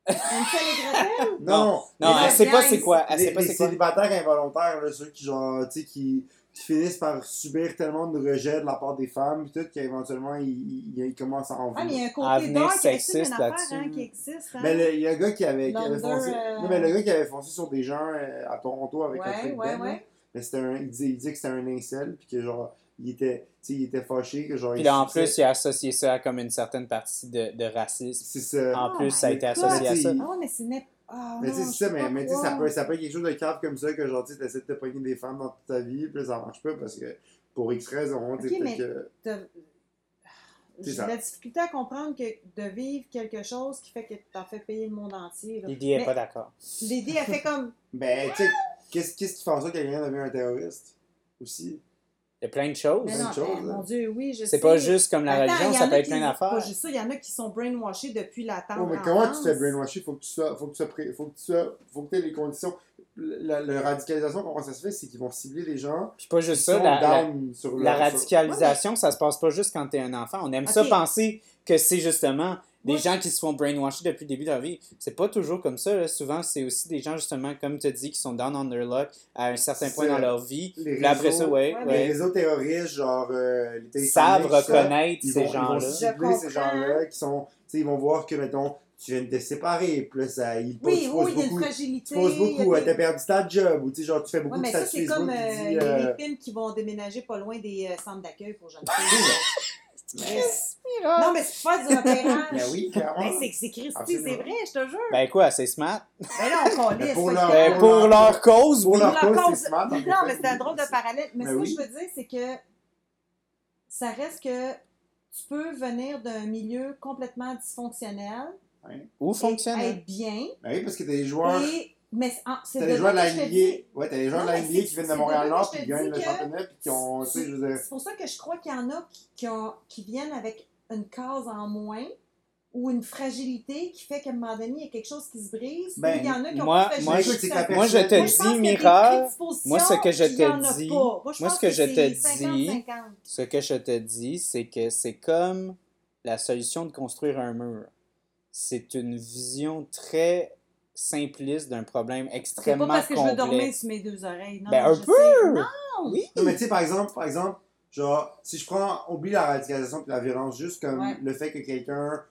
Une? Non, Non, elle sait pas c'est quoi. Elle les, sait pas c'est quoi. célibataires involontaires, là, ceux qui, genre, tu sais, qui, qui finissent par subir tellement de rejet de la part des femmes, puis tout, qu'éventuellement, ils, ils, ils commencent à en Ah, mais il y a un côté une sexiste affaire là-dessus. hein, qui existe. Hein? Mais le- il y a un gars qui avait, qui avait foncé. euh, Non, mais le gars qui avait foncé sur des gens euh, à Toronto avec un ouais, truc ouais, Ben, ouais. Mais c'était un. Il disait, il disait que c'était un incel, puis que genre, il était, tu sais, il était fâché, que genre. Puis là, en plus, il a associé ça à comme une certaine partie de, de racisme. C'est ça. En Oh plus, ça a my été God. associé à ça. Il- Ah mais c'est net. Ah, Mais non, tu sais, je c'est ça, mais, pas mais tu sais, ça peut, ça peut être quelque chose de grave comme ça, que genre, tu sais, t'essaies de te pogner des femmes dans toute ta vie, puis ça marche pas parce que pour X raisons, tu sais, que. J'ai la difficulté à comprendre que de vivre quelque chose qui fait que t'en fais payer le monde entier. Lydie est Mais pas d'accord. Lydie, elle fait comme. Ben, tu sais, qu'est-ce qu'est-ce qui fait en sorte que quelqu'un devient un terroriste aussi? Il y a plein de choses. Mais Plein non, de choses, eh, là. mon Dieu, oui, je sais. C'est pas juste comme la Attends, religion, ça peut être plein Pas d'affaires. juste ça, il y en a qui sont brainwashés depuis la tendre Oh, mais comment tu te fais brainwasher? Faut que tu sois, faut que tu sois faut que tu sois, faut que tu aies les conditions. La, la radicalisation, comment ça se fait? C'est qu'ils vont cibler des gens Puis pas juste ça, la, la- down sur la leur- sur- radicalisation, ça se passe pas juste quand t'es un enfant. On aime ça penser que c'est justement des Moi, gens qui se font brainwasher depuis le début de leur vie. C'est pas toujours comme ça. là. Souvent, c'est aussi des gens, justement, comme tu dis, qui sont down on their luck à un certain point dans leur vie. Les après ça, réseaux- ouais, Ouais, Les réseaux terroristes, genre euh, savent ça, reconnaître ces vont, ils vont gens-là. ces gens-là qui sont, tu sais, ils vont voir que, mettons, tu viens de te séparer, puis là, ça, Oui, oui, il y a une beaucoup, fragilité. tu poses beaucoup, des- t'as perdu ta job, ou tu sais, genre, tu fais beaucoup Ouais, mais de ça, statuts c'est comme euh, dit, les, euh, les films qui vont déménager pas loin des euh, centres d'accueil pour jeunes filles. Yes. non, mais c'est pas du repérage. Ben oui, clairement. Ben, c'est c'est Christy, c'est vrai, je te jure. Ben quoi, c'est smart? Ben là, on Mais calisse. pour leur- que- Ben, pour leur- leur cause, pour leur Pour cause, c'est smart. Non, mais c'est un drôle de parallèle. Mais Ben ce que oui. je veux dire, c'est que ça reste que tu peux venir d'un milieu complètement dysfonctionnel Ou et fonctionnel. être bien. Ben oui, parce que t'as des joueurs, Et, mais c'est t'as de des joueurs de la NBA, ouais, t'as des joueurs de la NBA qui viennent de Montréal-Nord, qui gagnent le championnat, puis qui ont, tu sais, je veux dire, C'est pour ça que je crois qu'il y en a qui, qui, ont- qui viennent avec une case en moins ou une fragilité qui fait qu'à un moment donné, il y a quelque chose qui se brise, Ben, il y en a qui ont moi- moi, je- Moi, je te Moi, dis, Mira, moi, ce que je te dis-. Moi, ce que je te dis- 50-50. Ce que je te dis, c'est que c'est comme la solution de construire un mur. C'est une vision très simpliste d'un problème C'est pas extrêmement parce que je veux dormir complexe. sur mes deux oreilles. Non, Ben, un je peu! sais. Non, Oui. Non, mais tu sais, par exemple, par exemple, genre, si je prends, oublie la radicalisation et la violence, juste comme Ouais. le fait que quelqu'un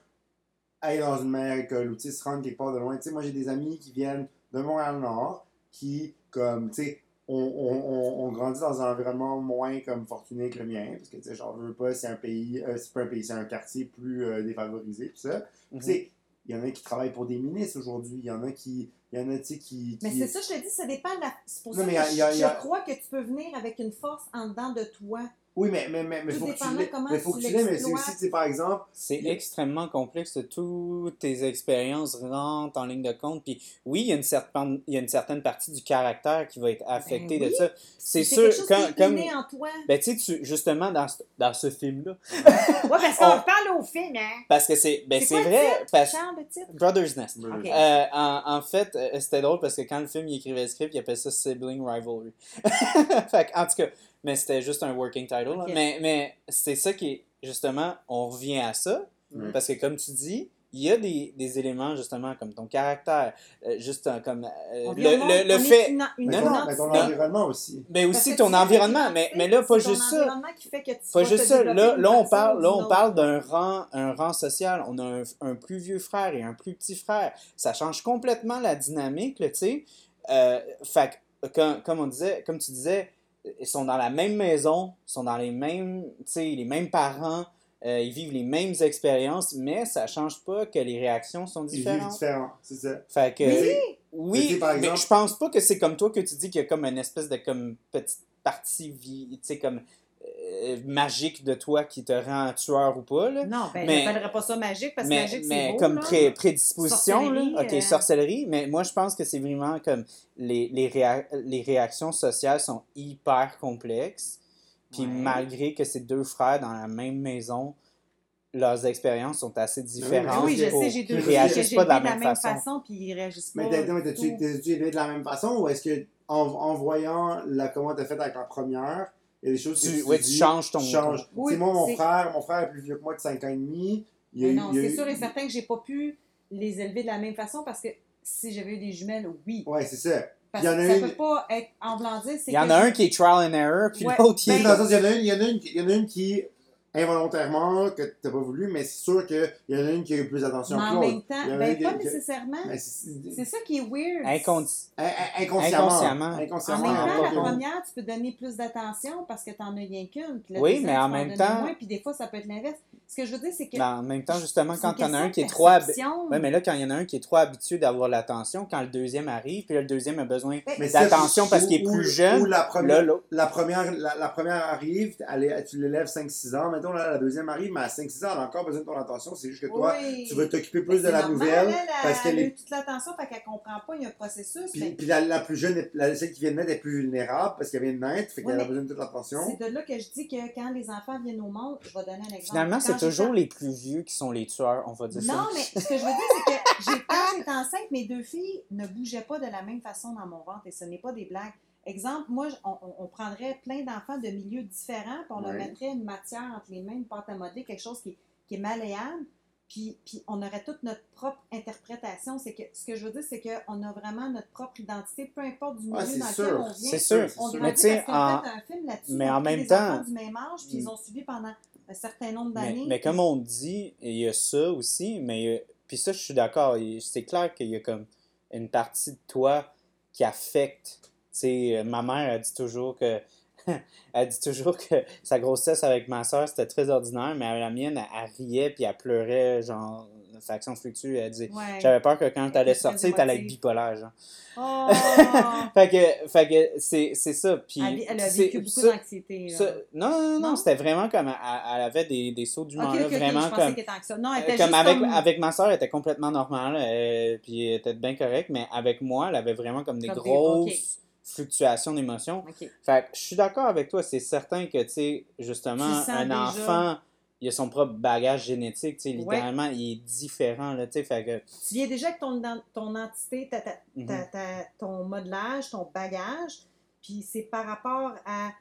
aille dans une meilleure école ou se rende quelque part de loin. Tu sais, moi, j'ai des amis qui viennent de Montréal-Nord qui, comme, tu sais, on, on, on, on grandit dans un environnement moins comme fortuné que le mien, parce que, tu sais, genre, je veux pas, c'est un pays, euh, c'est pas un pays, c'est un quartier plus euh, défavorisé, tout ça. Tu sais, il y en a qui travaillent pour des ministres aujourd'hui, il y en a qui, il y en a, qui... Mais c'est ça, je te dis, ça dépend de la. C'est pour Non, ça mais que y a- y a- je, y a- je crois que tu peux venir avec une force en dedans de toi. Oui, mais, mais, mais, mais faut que tu l'aies, mais faut tu que tu l'aies, mais c'est aussi, tu sais, par exemple, C'est extrêmement complexe. Toutes tes expériences rentrent en ligne de compte. Puis oui, il y a une certaine, il y a une certaine partie du caractère qui va être affectée Ben de oui. ça. C'est sûr, quelque chose quand- qui est comme. en toi. Ben, tu sais, justement, dans ce, dans ce film-là. Ouais, parce qu'on On- parle au film, hein. Parce que c'est ben, C'est vrai. titre? Parce, Charles, le titre? Brothers Nest. Ok. Euh, en, en fait, euh, c'était drôle parce que quand le film il écrivait le script, il appelait ça Sibling Rivalry. fait en tout cas, mais c'était juste un working title. là. Ok. Mais, mais c'est ça qui est, justement, on revient à ça. Ouais. Parce que comme tu dis, il y a des, des éléments, justement, comme ton caractère, euh, juste euh, comme euh, le, le, le fait. une- une mais Non, ton, non, mais ton environnement aussi. Mais aussi ton environnement. Mais, mais là, pas juste ça. qui fait que tu Pas juste te ça. Là, là, on parle, là, on parle d'un rang, un rang social. On a un, un plus vieux frère et un plus petit frère. Ça change complètement la dynamique, là, tu sais. Euh, fait que, comme, comme on disait, comme tu disais, ils sont dans la même maison, ils sont dans les mêmes, tu sais, les mêmes parents, euh, ils vivent les mêmes expériences, mais ça change pas que les réactions sont Ils vivent différentes. différents, c'est ça. Fait que, Oui. oui, Mais par mais exemple- je pense pas que c'est comme toi que tu dis qu'il y a comme une espèce de comme petite partie vie, tu sais, comme magique de toi qui te rend tueur ou pas, là. Non, ben, Mais- je n'appellerais pas ça magique parce que mais, magique, c'est mais beau, comme là. pré- prédisposition, là. Sorcellerie, ok, euh. sorcellerie, mais moi je pense que c'est vraiment comme les, les, réa- les réactions sociales sont hyper complexes. Puis Ouais. malgré que c'est deux frères dans la même maison, leurs expériences sont assez différentes. Oui, je sais, j'ai deux réagissent pas de la même façon. puis ils réagissent pas. Mais t'as-tu élevé de la même façon ou est-ce que en, en voyant la, comment t'as fait avec la première, il y a des choses que Tu, ouais, tu changes ton. tu changes. Oui, Tu sais, moi, mon frère, mon frère est plus vieux que moi de 5 ans et demi. Il y a non, il y a c'est eu- sûr et certain que j'ai pas pu les élever de la même façon parce que si j'avais eu des jumelles, oui. Ouais, c'est ça. Parce Il y en que a ça une- peut pas être en blanc Il y en que a je- un qui est trial and error, puis Ouais, l'autre qui sais, est. il y en a une, il y en a une, il y en a une qui involontairement que t'as pas voulu, mais c'est sûr qu'il y en a une qui a eu plus d'attention Mais que en l'autre. même temps, en ben pas nécessairement. Mais c'est- C'est ça qui est weird. Inconsciemment. Inconsciemment. En même temps, la première, tu peux donner plus d'attention parce que tu n'en as rien qu'une. Oui, mais en même temps- Moins, puis des fois, ça peut être l'inverse. Ce que je veux dire, c'est que. Mais en même temps, justement, quand t'en as un qui est trop hab- perception. Ouais, mais là, quand il y en a un qui est trop habitué d'avoir l'attention, quand le deuxième arrive, puis là, le deuxième a besoin Ben, d'attention parce qu'il est plus jeune, Ou la première, arrive, tu l'élèves 5-6 ans. Mettons, là, la deuxième arrive, mais à 5-6 ans, elle a encore besoin de ton attention. C'est juste que toi, Oui. tu veux t'occuper plus de la normal, nouvelle. elle, parce elle qu'elle a est eu toute l'attention, fait qu'elle comprend pas, il y a un processus. Puis, puis la, la plus jeune, la, celle qui vient de naître est plus vulnérable parce qu'elle vient de naître, fait qu'elle a besoin de toute l'attention. c'est de là que je dis que quand les enfants viennent au monde, je vais donner un exemple. Finalement, c'est toujours les plus vieux qui sont les tueurs, on va dire Non, ça. mais ce que je veux dire, c'est que j'ai- quand j'étais enceinte, mes deux filles ne bougeaient pas de la même façon dans mon ventre et ce n'est pas des blagues. Exemple, moi, on, on- prendrait plein d'enfants de milieux différents, puis on leur mettrait une matière entre les mains, une pâte à modeler, quelque chose qui, est- qui est malléable, puis, puis on aurait toute notre propre interprétation. C'est que ce que je veux dire, c'est qu'on a vraiment notre propre identité, peu importe du milieu Ah, c'est dans sûr. lequel on vient. C'est sûr. On sûr. Mais parce qu'on en- fait un film là-dessus. mais en même temps- du même âge, puis ils ont suivi pendant un certain nombre Mais, d'années. mais comme on dit, il y a ça aussi, mais euh, puis ça, je suis d'accord. C'est clair qu'il y a comme une partie de toi qui affecte. Sais, euh, ma mère, elle dit toujours que. elle dit toujours que sa grossesse avec ma soeur, c'était très ordinaire, mais la mienne, elle, elle riait puis elle pleurait, genre, faction fluctue. Elle dit Ouais. J'avais peur que quand t'allais sortir, t'allais être bipolaire, genre. Oh! fait que, fait que c'est, c'est ça. Puis, elle, elle a c'est- vécu beaucoup ça- d'anxiété. là. ça- non, non, non, Non? c'était vraiment comme. Elle, avait des, des sauts d'humeur, Ok, là, ok, ok, vraiment comme. était anxieuse. Non, elle Euh, était comme juste avec, comme... avec ma soeur, elle était complètement normale, euh, puis elle était bien correcte, mais avec moi, elle avait vraiment comme des Comme grosses. Fluctuations d'émotions. Ok. Fait que je suis d'accord avec toi, c'est certain que, tu sais, justement, Tu un enfant, il il a son propre bagage génétique, tu sais, Ouais. littéralement, il est différent, là, tu sais, fait que... Tu viens déjà avec ton, ton entité, ta- ta- ta- ta- ton modelage, ton bagage, puis c'est par rapport à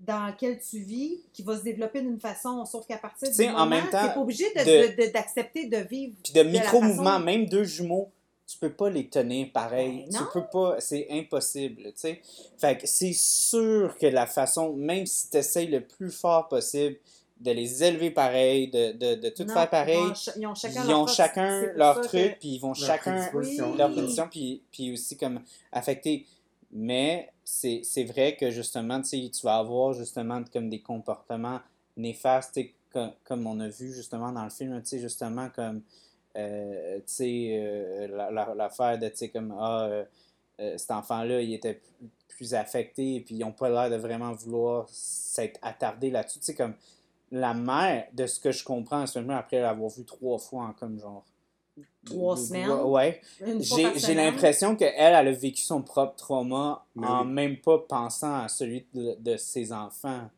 dans lequel tu vis qui va se développer d'une façon, sauf qu'à partir du en moment, même temps, t'es pas obligé de- de- de- de- d'accepter de, vivre. Puis de micro-mouvements, façon- même deux jumeaux, tu peux pas les tenir pareil. Ben tu peux pas, c'est impossible, tu sais. Fait que c'est sûr que la façon, même si tu essayes le plus fort possible de les élever pareil, de, de, de tout Non, faire pareil, Ils ont, ch- ils ont chacun leur chacun truc, que- puis ils vont Leur chacun. Oui. leur position, puis, puis aussi comme affecter. Mais c'est c'est vrai que justement, tu sais, tu vas avoir justement comme des comportements néfastes, tu sais, comme, comme on a vu justement dans le film, tu sais, justement comme, euh, tu sais, euh, la- la- l'affaire de, tu sais, comme, ah, euh, euh, cet enfant-là, il était plus, affecté, et puis ils n'ont pas l'air de vraiment vouloir s'être attardés là-dessus, tu sais, comme, la mère, de ce que je comprends, seulement après l'avoir vu trois fois en comme genre... Trois semaines? Ouais. J'ai l'impression qu'elle, elle a vécu son propre trauma en même pas pensant à celui de, de ses enfants.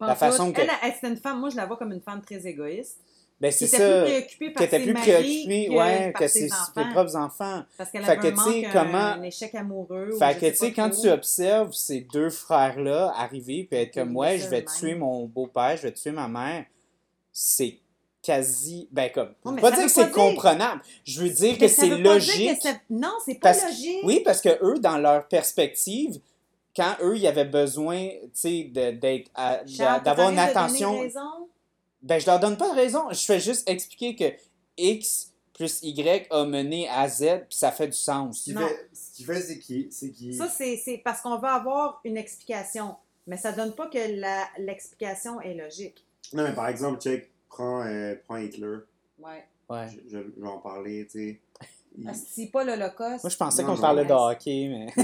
La façon que- Elle, elle, c'est une femme, moi je la vois comme une femme très égoïste. Ben, c'est ça. plus préoccupée par ses plus préoccupée, que ouais, par que ses enfants. propres enfants. Parce qu'elle que, un tu sais, manque, comment- un, échec amoureux. ou Fait que, tu sais, quand tu observes ces deux frères-là arriver puis être comme, ouais, je vais tuer mon beau-père, je vais tuer ma mère, c'est quasi. Ben, comme. je Ouais, veux mais pas dire que c'est comprenable. Je veux dire Mais que c'est logique. que ça- Non, c'est pas Parce logique. Oui, parce que eux, dans leur perspective, quand eux, ils avaient besoin, tu sais, d'être, d'avoir une attention. raison? Ben, je leur donne pas de raison. Je fais juste expliquer que X plus Y a mené à Z, puis ça fait du Ce sens. qu'il Non. fait, ce qu'il fait, c'est qu'il. qu'il- Ça, c'est c'est parce qu'on veut avoir une explication. Mais ça donne pas que la- l'explication est logique. Non, mais par exemple, check, prends, euh, prends Hitler. Ouais. Ouais. Je, je- je vais en parler, tu sais. Il- Ah, C'est pas l'Holocauste. Moi, je pensais qu'on parlait de hockey, mais.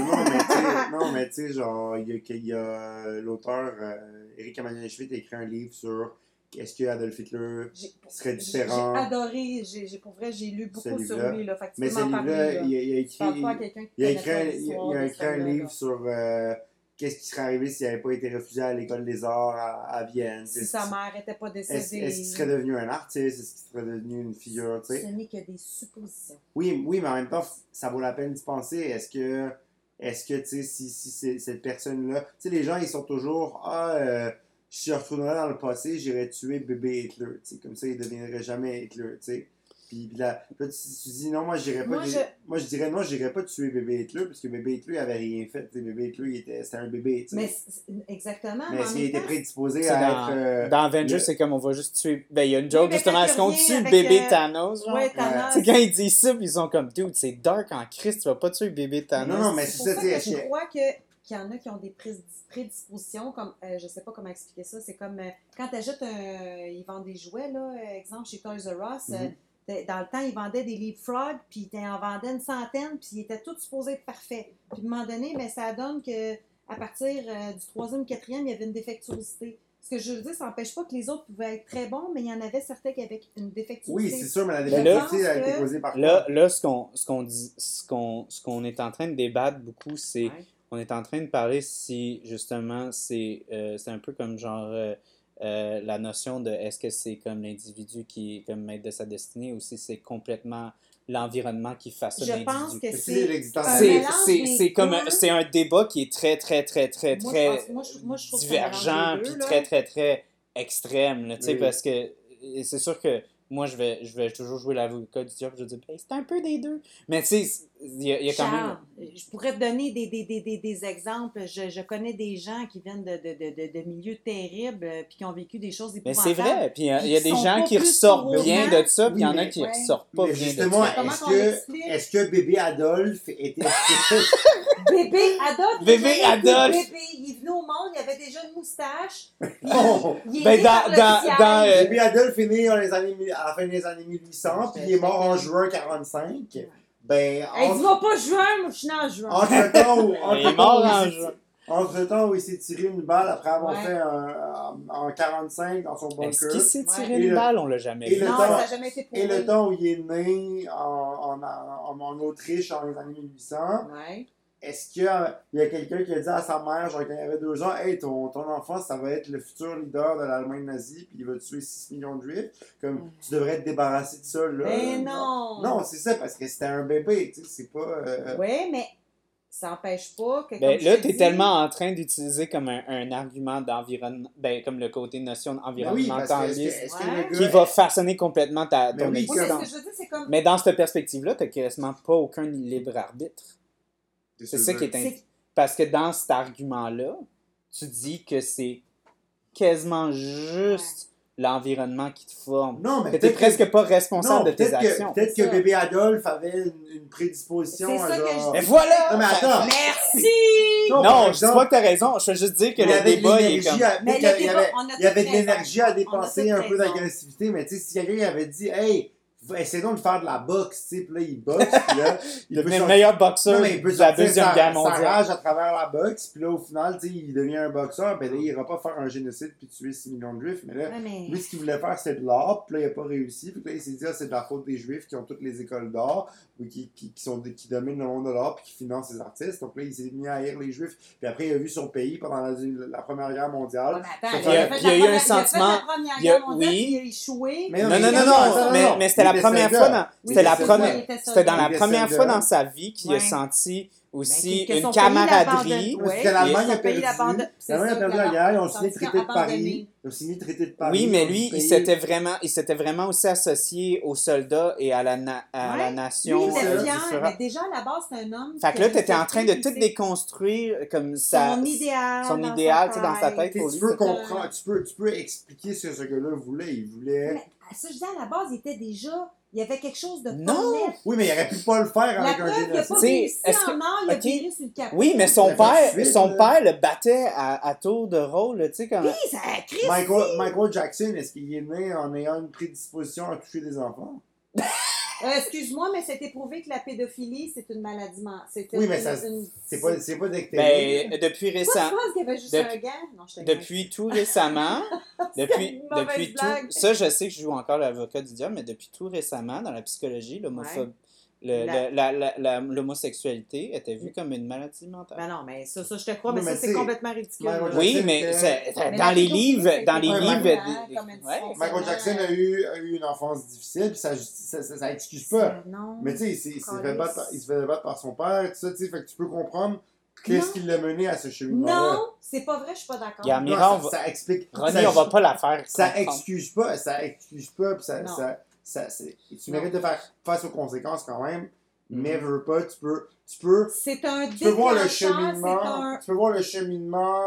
Non, mais tu sais, genre, il y a, il y a l'auteur euh, Eric Emmanuel Schmitt a écrit un livre sur est-ce que Adolf Hitler serait différent? j'ai adoré. J'ai pour vrai, j'ai lu beaucoup sur lui. Là, fait que tu Mais ce livre-là, il, a- il a Tu écrit, il, a écrit, un, il, a écrit un livre sur euh, qu'est-ce qui serait arrivé s'il n'avait pas été refusé à l'école des arts à, à Vienne. Si sa mère était pas décédée. est-ce qu'il serait devenu un artiste? Est-ce qu'il serait devenu une figure? Ce n'est que des suppositions. Oui, oui, mais en même temps, ça vaut la peine d'y penser. Est-ce que, est-ce que, tu sais, si, si c'est- cette personne-là, tu sais, les gens, ils sont toujours, ah, euh, je retournerais dans le passé, j'irais tuer bébé Hitler, tu sais, comme ça, il deviendrait jamais Hitler, tu sais. Puis puis là, là, tu, tu dis, non, moi, j'irais pas, Moi, je- moi, je dirais, non, j'irais pas tuer bébé Hitler, parce que bébé Hitler, il avait rien fait, bébé Hitler, il était, c'était un bébé, tu sais. Mais c'est- exactement. Mais qu'il était prédisposé à dans, être... euh, dans Avengers, le- c'est comme on va juste tuer. Ben, il y a une joke justement, est-ce qu'on tue bébé euh, Thanos? genre? Ouais, Thanos. Quand ils disent ça, puis ils sont comme, dude, c'est dark en Christ, tu vas pas tuer bébé Thanos. Non, non, mais C'est ça, tu sais, je crois que- qu'il y en a qui ont des prédispositions, comme, euh, je sais pas comment expliquer ça, c'est comme euh, quand tu achètes un. Ils vendent des jouets, là, euh, exemple chez Toys R Us. euh, Mhm. t'es- dans le temps, ils vendaient des leapfrogs, puis ils en vendaient une centaine, puis ils étaient tous supposés être parfaits. Puis à un moment donné, mais ça donne que à partir euh, du troisième, quatrième, il y avait une défectuosité. Ce que je veux dire, ça n'empêche pas que les autres pouvaient être très bons, mais il y en avait certains qui avaient une Oui, défectuosité. c'est sûr, mais la là- défectuosité a été causée par? Là, là ce qu'on ce qu'on dit ce qu'on ce qu'on est en train de débattre beaucoup, c'est Ouais. On est en train de parler si justement c'est euh, c'est un peu comme genre euh, euh, la notion de est-ce que c'est comme l'individu qui est comme maître de sa destinée ou si c'est complètement l'environnement qui façonne Je pense l'individu. que C'est c'est. comme c'est un débat qui est très très très très Moi, je très pense- moi, je- moi, je trouve que ça divergent puis très très très extrême tu sais Oui. parce que c'est sûr que moi je vais je vais toujours jouer l'avocat du diable je vais dire Ben, c'est un peu des deux mais tu sais il y, a- il y a quand même Charles, je pourrais te donner des, des, des, des, des exemples. Je, je connais des gens qui viennent de, de, de, de, de milieux terribles euh, puis qui ont vécu des choses mais épouvantables. c'est vrai puis il y a- y des gens qui ressortent bien de ça puis il y en a qui mais- ressortent pas Mais bien justement, de ça Comment est-ce que, est-ce que bébé Adolphe était. Bébé Adolphe. Bébé Adolphe. Bébé, il est venu au monde, il avait déjà une moustache. Il est Ben, né dans- par le dans- ciel. dans, euh, Bébé Adolphe est né dans les années, mi- à la fin des années 1800, puis il est mort en juin 45. Ben, Hey, entre, dis-moi pas juin, moi je suis né en juin. entre temps où, Il est entre mort temps où en il s'est- juin. entre temps où il s'est tiré une balle après avoir Ouais. fait un, en 45 dans son est-ce bunker. qu'il s'est tiré une le- balle? On l'a jamais et vu le non, temps- ça n'a jamais été prouvé. Et le temps où il est né en, en, en, en Autriche en les années 1800, Ouais. Est-ce qu'il y a, il y a quelqu'un qui a dit à sa mère, genre quand il avait deux ans, Hey, ton, ton enfant, ça va être le futur leader de l'Allemagne nazie, puis il va tuer 6 millions de juifs. Comme, Mm. tu devrais te débarrasser de ça, là. Mais non! Non, c'est ça, parce que c'était un bébé, tu sais, c'est pas. euh, Oui, mais ça n'empêche pas que. Ben, là, tu es dis- tellement en train d'utiliser comme un, un argument d'environnement, ben, comme le côté notion Ben oui, parce que est-ce que, environnementaliste est-ce que Ouais. le qui va façonner complètement ta, Mais ton oui, ce existence. que je veux dire, c'est comme. Mais dans cette perspective-là, tu n'as quasiment pas aucun libre arbitre. C'est ça qui est int- Parce que dans cet argument-là, tu dis que c'est quasiment juste l'environnement qui te forme. Non, mais peut-être presque pas responsable non, de tes peut-être que- actions. Peut-être que ça. bébé Adolphe avait une, une prédisposition C'est à ça que genre. Mais voilà! Non, mais attends. Merci! Non, je dis pas que t'as raison. Je veux juste dire que le débat, il est comme... à- Mais y débat, avait- a il y avait de l'énergie à dépenser, un peu d'agressivité, mais tu sais, si quelqu'un avait dit, hey, essayons de faire de la boxe, tu sais, puis là, il boxe, puis là, il devenir le meilleur boxeur Non, mais il peut de la Deuxième Guerre mondiale. rage à travers la boxe, puis là, au final, tu sais, il devient un boxeur, ben là, il ira pas faire un génocide puis tuer 6 millions de juifs, mais là, Ouais, mais- lui, ce qu'il voulait faire, c'est de l'art, puis là, il a pas réussi, puis là, il s'est dit, ah, c'est de la faute des juifs qui ont toutes les écoles d'art, ou qui, qui, qui, sont, qui dominent le monde de l'art, puis qui financent les artistes, donc là, il s'est mis à haïr les juifs, puis après, il a vu son pays pendant la, la Première Guerre Ouais, mondiale. mais attends, il y a- il a la eu un il sentiment- la Première il a- Guerre mondiale, oui. il a échoué. Mais Non, mais non, il non, non, mais, c'était Il la première fois dans... Oui, C'était la première... C'était dans la première fois dans sa vie qu'il a senti aussi Ben, son une camaraderie. Parce que l'Allemagne a perdu. L'Allemagne a perdu la- la guerre, ils ont signé le traité de Paris. qu'abandonné. Ils ont signé le traité de Paris. Oui, mais lui, il s'était vraiment, il s'était vraiment aussi associé aux soldats et à la, na- à Ouais. la Lui, nation. il était euh, mais déjà, à la base, c'est un homme. Fait que là, a tu étais en train de tout déconstruire comme ça. Son idéal. son dans idéal, sa tu sais, dans sa tête, tu lui, peux comprendre, tu peux, tu peux expliquer ce que ce gars-là voulait. Il voulait. Mais, ça, je dis, à la base, il était déjà. Il y avait quelque chose de Non! Oui, mais il aurait pu pas le faire La avec un preuve, il génocide. pas en or, il a ok. viré sur le capot. Oui, mais son père, suite, son là. père le battait à, à tour de rôle, tu sais, comme... Oui, ça a. Michael, Michael Jackson, est-ce qu'il est né en ayant une prédisposition à toucher des enfants? Euh, Excuse-moi, mais c'était prouvé que la pédophilie, c'est une maladie. men- c'est Oui, une- mais ça, une- c'est pas, c'est pas. Ben, depuis récemment... tu penses qu'il y avait juste Depuis- un gars? Non, je te Depuis tout récemment, depuis, depuis tout, ça je sais que je joue encore l'avocat du diable, mais depuis tout récemment, dans la psychologie, l'homophobe, le- L'homosexualité était vue comme une maladie mentale. Ben non, mais ça, ça je te crois, mais, mais ça, c'est complètement ridicule. Oui, mais que- c'est- Mais dans les livres, dans les Ouais, livres, Michael- ouais. Jackson a eu, a eu une enfance difficile, puis ça, ça, ça, ça excuse pas. Non. Mais tu sais, il se fait battre par son père, tout ça, tu sais, fait que tu peux comprendre qu'est-ce qui l'a mené à ce cheminement-là. Non, c'est pas vrai, je suis pas d'accord. Il y a Non, Mira, on ça, va- ça explique. Ça, on va pas la faire. Ça excuse pas, ça excuse pas, puis ça. Ça, tu Non. mérites de faire face aux conséquences quand même, Mhm. mais veux pas, tu peux, tu peux, C'est un tu peux voir le cheminement, un... tu peux voir le cheminement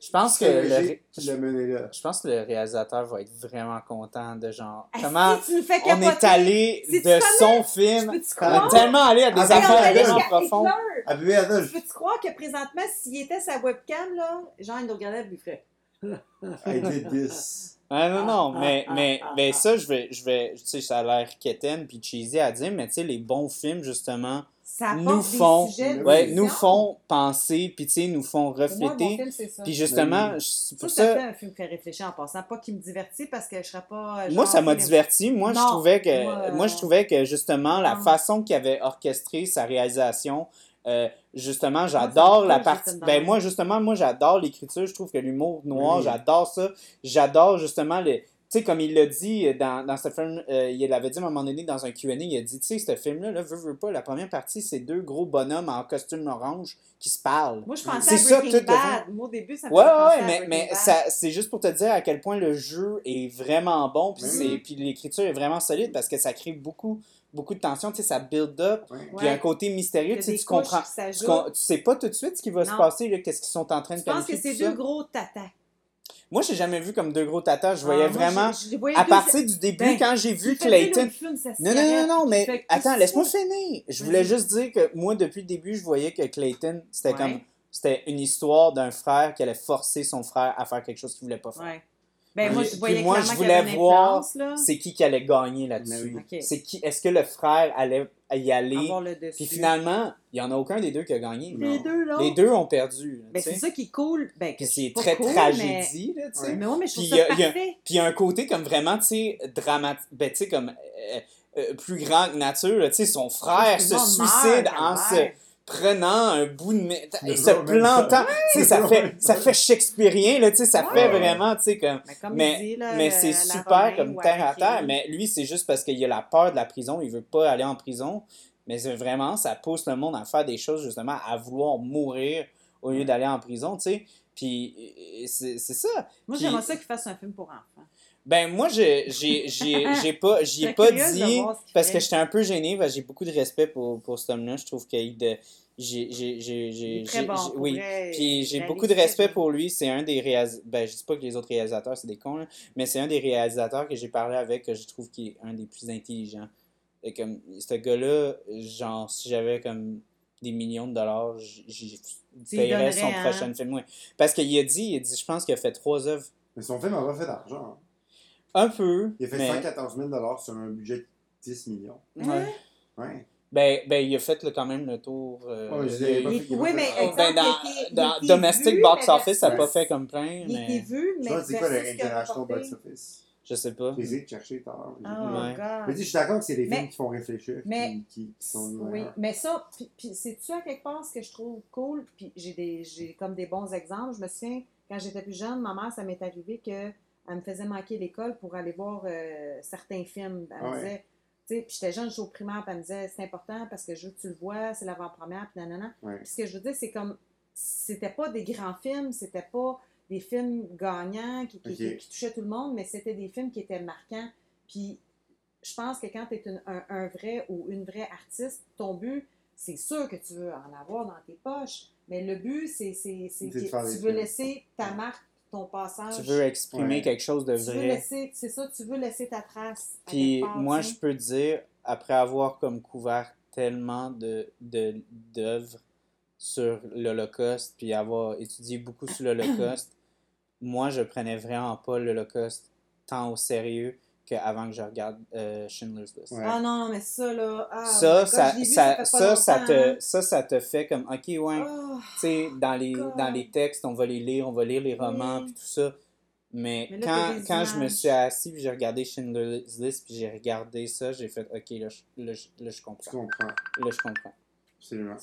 Je pense que le, ré- là. je pense que le réalisateur va être vraiment content de genre Ah, comment si tu nous fais on est allé Si tu de connais- son film. On est tellement allé à des Ah, affaires vraiment profondes. À Adolphe, Peux-tu croire que présentement, s'il était sa webcam, là, genre, il nous regardait et lui ferait. I did this. Ah non, non, Ah, mais, ah, mais, ah, mais ah. ça, je vais, je vais, tu sais, ça a l'air quétaine puis cheesy à dire, mais tu sais, les bons films, justement, Ça Nous font- ouais, nous font penser, puis tu sais, nous font moi, refléter. Puis justement, Ben je- c'est pour ça ça, fait un film qui fait réfléchir en passant. Pas qui me divertit parce que je serais pas. euh, moi, genre, ça m'a diverti. Moi, je Non, trouvais que, moi, moi, euh, je trouvais que justement, la non. façon qu'il avait orchestré sa réalisation, euh, justement, j'adore la partie. Ben, moi, justement, moi, j'adore l'écriture. Je trouve que l'humour noir, Oui. j'adore ça. J'adore justement le. Tu sais, comme il l'a dit dans, dans ce film, euh, il l'avait dit à un moment donné dans un QA, il a dit, tu sais, ce film-là, là, veux, veux pas, la première partie, c'est deux gros bonhommes en costume orange qui se parlent. Moi, je pensais C'est à ça, Breaking tout Bad. Moi, au début, ça me Ouais, ouais, mais, Breaking mais Bad. ça, c'est juste pour te dire à quel point le jeu est vraiment bon, puis c'est- puis l'écriture est vraiment solide parce que ça crée beaucoup, beaucoup de tension, tu sais, ça build up, puis il y a Ouais. un côté mystérieux, tu sais, tu comprends, tu, tu sais pas tout de suite ce qui va se passer, là, qu'est-ce qu'ils sont en train de Je pense que c'est deux gros tatas? Moi, j'ai jamais vu comme deux gros tatas, je voyais Ah, vraiment, je- je les voyais à deux- partir du début, Ben, quand j'ai vu Clayton, film, non, non, non, non, mais fait, attends, laisse-moi finir. Je voulais juste dire que moi, depuis le début, je voyais que Clayton, c'était Ouais. comme, c'était une histoire d'un frère qui allait forcer son frère à faire quelque chose qu'il voulait pas faire. Ouais. Ben, moi, je voyais moi, je voulais voir là. c'est qui qui allait gagner là-dessus. Oui. Ok. C'est qui est-ce que le frère allait y aller? Puis finalement, il y en a aucun des deux qui a gagné. Non. Les deux, là. Les deux ont perdu, là, Ben, c'est ça qui est cool. Ben, c'est très cool, tragédie là. Ouais. Mais, ouais, mais je trouve Puis ça il y a- il y a- parfait. Puis il y a un côté comme vraiment, tu sais, dramatique, ben tu sais comme euh, euh, plus grand que nature, là, tu sais, son frère se suicide en se. Prenant un bout de métal et se plantant. Tu sais, ça fait, ça fait shakespearien, là, tu sais, ça Ouais. fait vraiment, tu sais, comme. Mais comme Mais, dit, là, mais c'est super Romain comme terre à terre. Mais lui, c'est juste parce qu'il a la peur de la prison. Il veut pas aller en prison. Mais c'est vraiment, ça pousse le monde à faire des choses, justement, à vouloir mourir au lieu d'aller en prison, tu sais. Puis c'est c'est ça. Moi, j'aimerais ça qu'il fasse un film pour enfants. Ben moi, j'ai j'ai- j'ai- j'ai pas, j'y ai pas dit parce que j'étais un peu gêné. J'ai beaucoup de respect pour, pour cet homme-là. Je trouve qu'il de j'ai j'ai j'ai Il j'ai est très j'ai- bon. oui. Puis j'ai beaucoup de respect pour lui. C'est un des réalisateurs. Ben, je dis pas que les autres réalisateurs, c'est des cons, là, mais c'est un des réalisateurs que j'ai parlé avec que je trouve qu'il est un des plus intelligents. Et comme, ce gars-là, genre, si j'avais comme des millions de dollars, j- j'y payerais son hein? prochain film. ouais. Parce qu'il a dit, il a dit, je pense qu'il a fait trois œuvres. Mais son film n'a pas fait d'argent. Un peu. Il a fait mais, 114 000 sur un budget de 10 millions. ouais. Ouais. Ben, ben, il a fait là, quand même le tour. euh, Ouais, oui, pas mais fait- exemple, ben, dans, il était- il dans Domestic vu, Box mais Office, ça n'a pas fait comme plein, Il était mais vu, mais c'est quoi le. Box Office? Je sais pas. J'ai essayé de chercher j'ai Oh. Ouais. God. Mais je suis d'accord que c'est des Mais- films qui font réfléchir, mais- qui, sont Oui, meilleurs. mais ça, puis, puis c'est-tu à quelque part ce que je trouve cool, puis j'ai des j'ai comme des bons exemples. Je me souviens, quand j'étais plus jeune, ma mère, ça m'est arrivé que elle me faisait manquer l'école pour aller voir euh, certains films. Elle me Ouais. disait, tu sais, puis j'étais jeune, j'étais au primaire, puis elle me disait, c'est important parce que je veux que tu le vois, c'est l'avant-première, puis nanana. Ouais. Puis ce que je veux dire, c'est comme, c'était pas des grands films, c'était pas des films gagnants qui, qui, Ok. qui- qui touchaient tout le monde, mais c'était des films qui étaient marquants. Puis je pense que quand tu es un, un vrai ou une vraie artiste, ton but, c'est sûr que tu veux en avoir dans tes poches, mais le but, c'est que tu veux films. laisser ta marque, ton passage. Tu veux exprimer Ouais. quelque chose de tu veux vrai. laisser, c'est ça, tu veux laisser ta trace. Puis part, moi, je peux dire, après avoir comme couvert tellement de de- d'œuvres sur l'Holocauste, puis avoir étudié beaucoup sur l'Holocauste, moi, je prenais vraiment pas l'Holocauste tant au sérieux qu'avant que je regarde euh, Schindler's List. Ouais. Ah non, mais ça, là. Ah, Ça, God, ça, vu, ça, ça, ça longtemps, te, hein. ça, ça te fait comme, ok, ouais, Ah, tu sais, dans les, God. dans les textes, on va les lire, on va lire les romans, Oui. puis tout ça. Mais, Mais là, quand, quand je me suis assis, puis j'ai regardé Schindler's List, puis j'ai regardé ça, j'ai fait, ok, là, je, là, je, là, je Tu comprends. comprends. Là, je comprends. Absolument.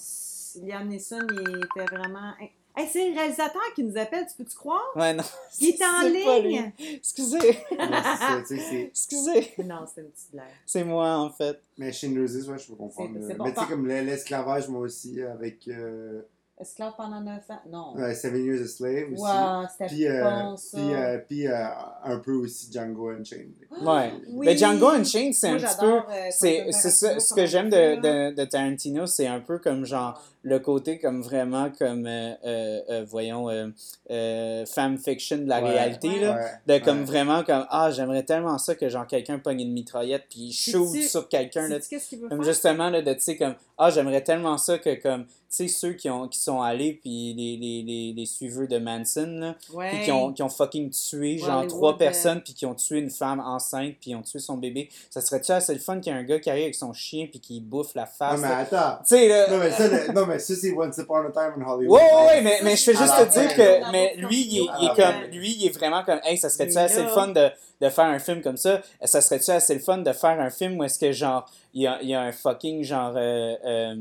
Liam Neeson, il était vraiment. Hey, c'est le réalisateur qui nous appelle, tu peux-tu croire? Ouais, non. Il est en ligne! lui. Excusez. Ouais, c'est ça, tu sais, c'est- Excusez. Non, c'est une petite blague. C'est moi, en fait. Mais Schindler's List, ouais, je peux comprendre. Bon. Mais tu sais, comme l'e- l'esclavage, moi aussi, avec euh, Esclave pendant 9 ans? Non. euh, Seven Years a Slave aussi. Wow, c'était Puis, euh, bon, ça. puis, euh, puis euh, un peu aussi Django Unchained. Ouais. Oui. Mais Django Unchained, c'est un petit peu. euh, C'est ça. Ce que j'aime de, de, de Tarantino, c'est un peu comme genre le côté comme vraiment comme euh, euh, euh, voyons euh, euh, fan fiction de la Ouais. réalité Ouais. là. Ouais, De comme ouais. vraiment comme ah j'aimerais tellement ça que genre quelqu'un pogne une mitraillette puis il shoot Sais-tu- sur quelqu'un qu'est-ce qu'il veut Comme faire? justement là de tu sais comme ah j'aimerais tellement ça que comme tu sais ceux qui ont qui sont allés puis les, les, les, les suiveurs de Manson là Ouais. puis qui ont, qui ont fucking tué genre Hollywood, trois euh, personnes puis qui ont tué une femme enceinte puis ils ont tué son bébé ça serait-tu assez le fun qu'il y ait un gars qui arrive avec son chien puis qui bouffe la Non, face mais là? attends. tu sais là Non, mais ça, le- non, mais ça, c'est Once Upon a Time in Hollywood. Ouais, ouais, ouais, mais, mais je fais juste te dire que mais lui, il est, il comme lui, il est vraiment comme hey, ça serait-tu Mais assez le fun de, de faire un film comme ça? Ça serait-tu assez le fun de faire un film où est-ce que genre il y a, il y a un fucking genre euh, euh,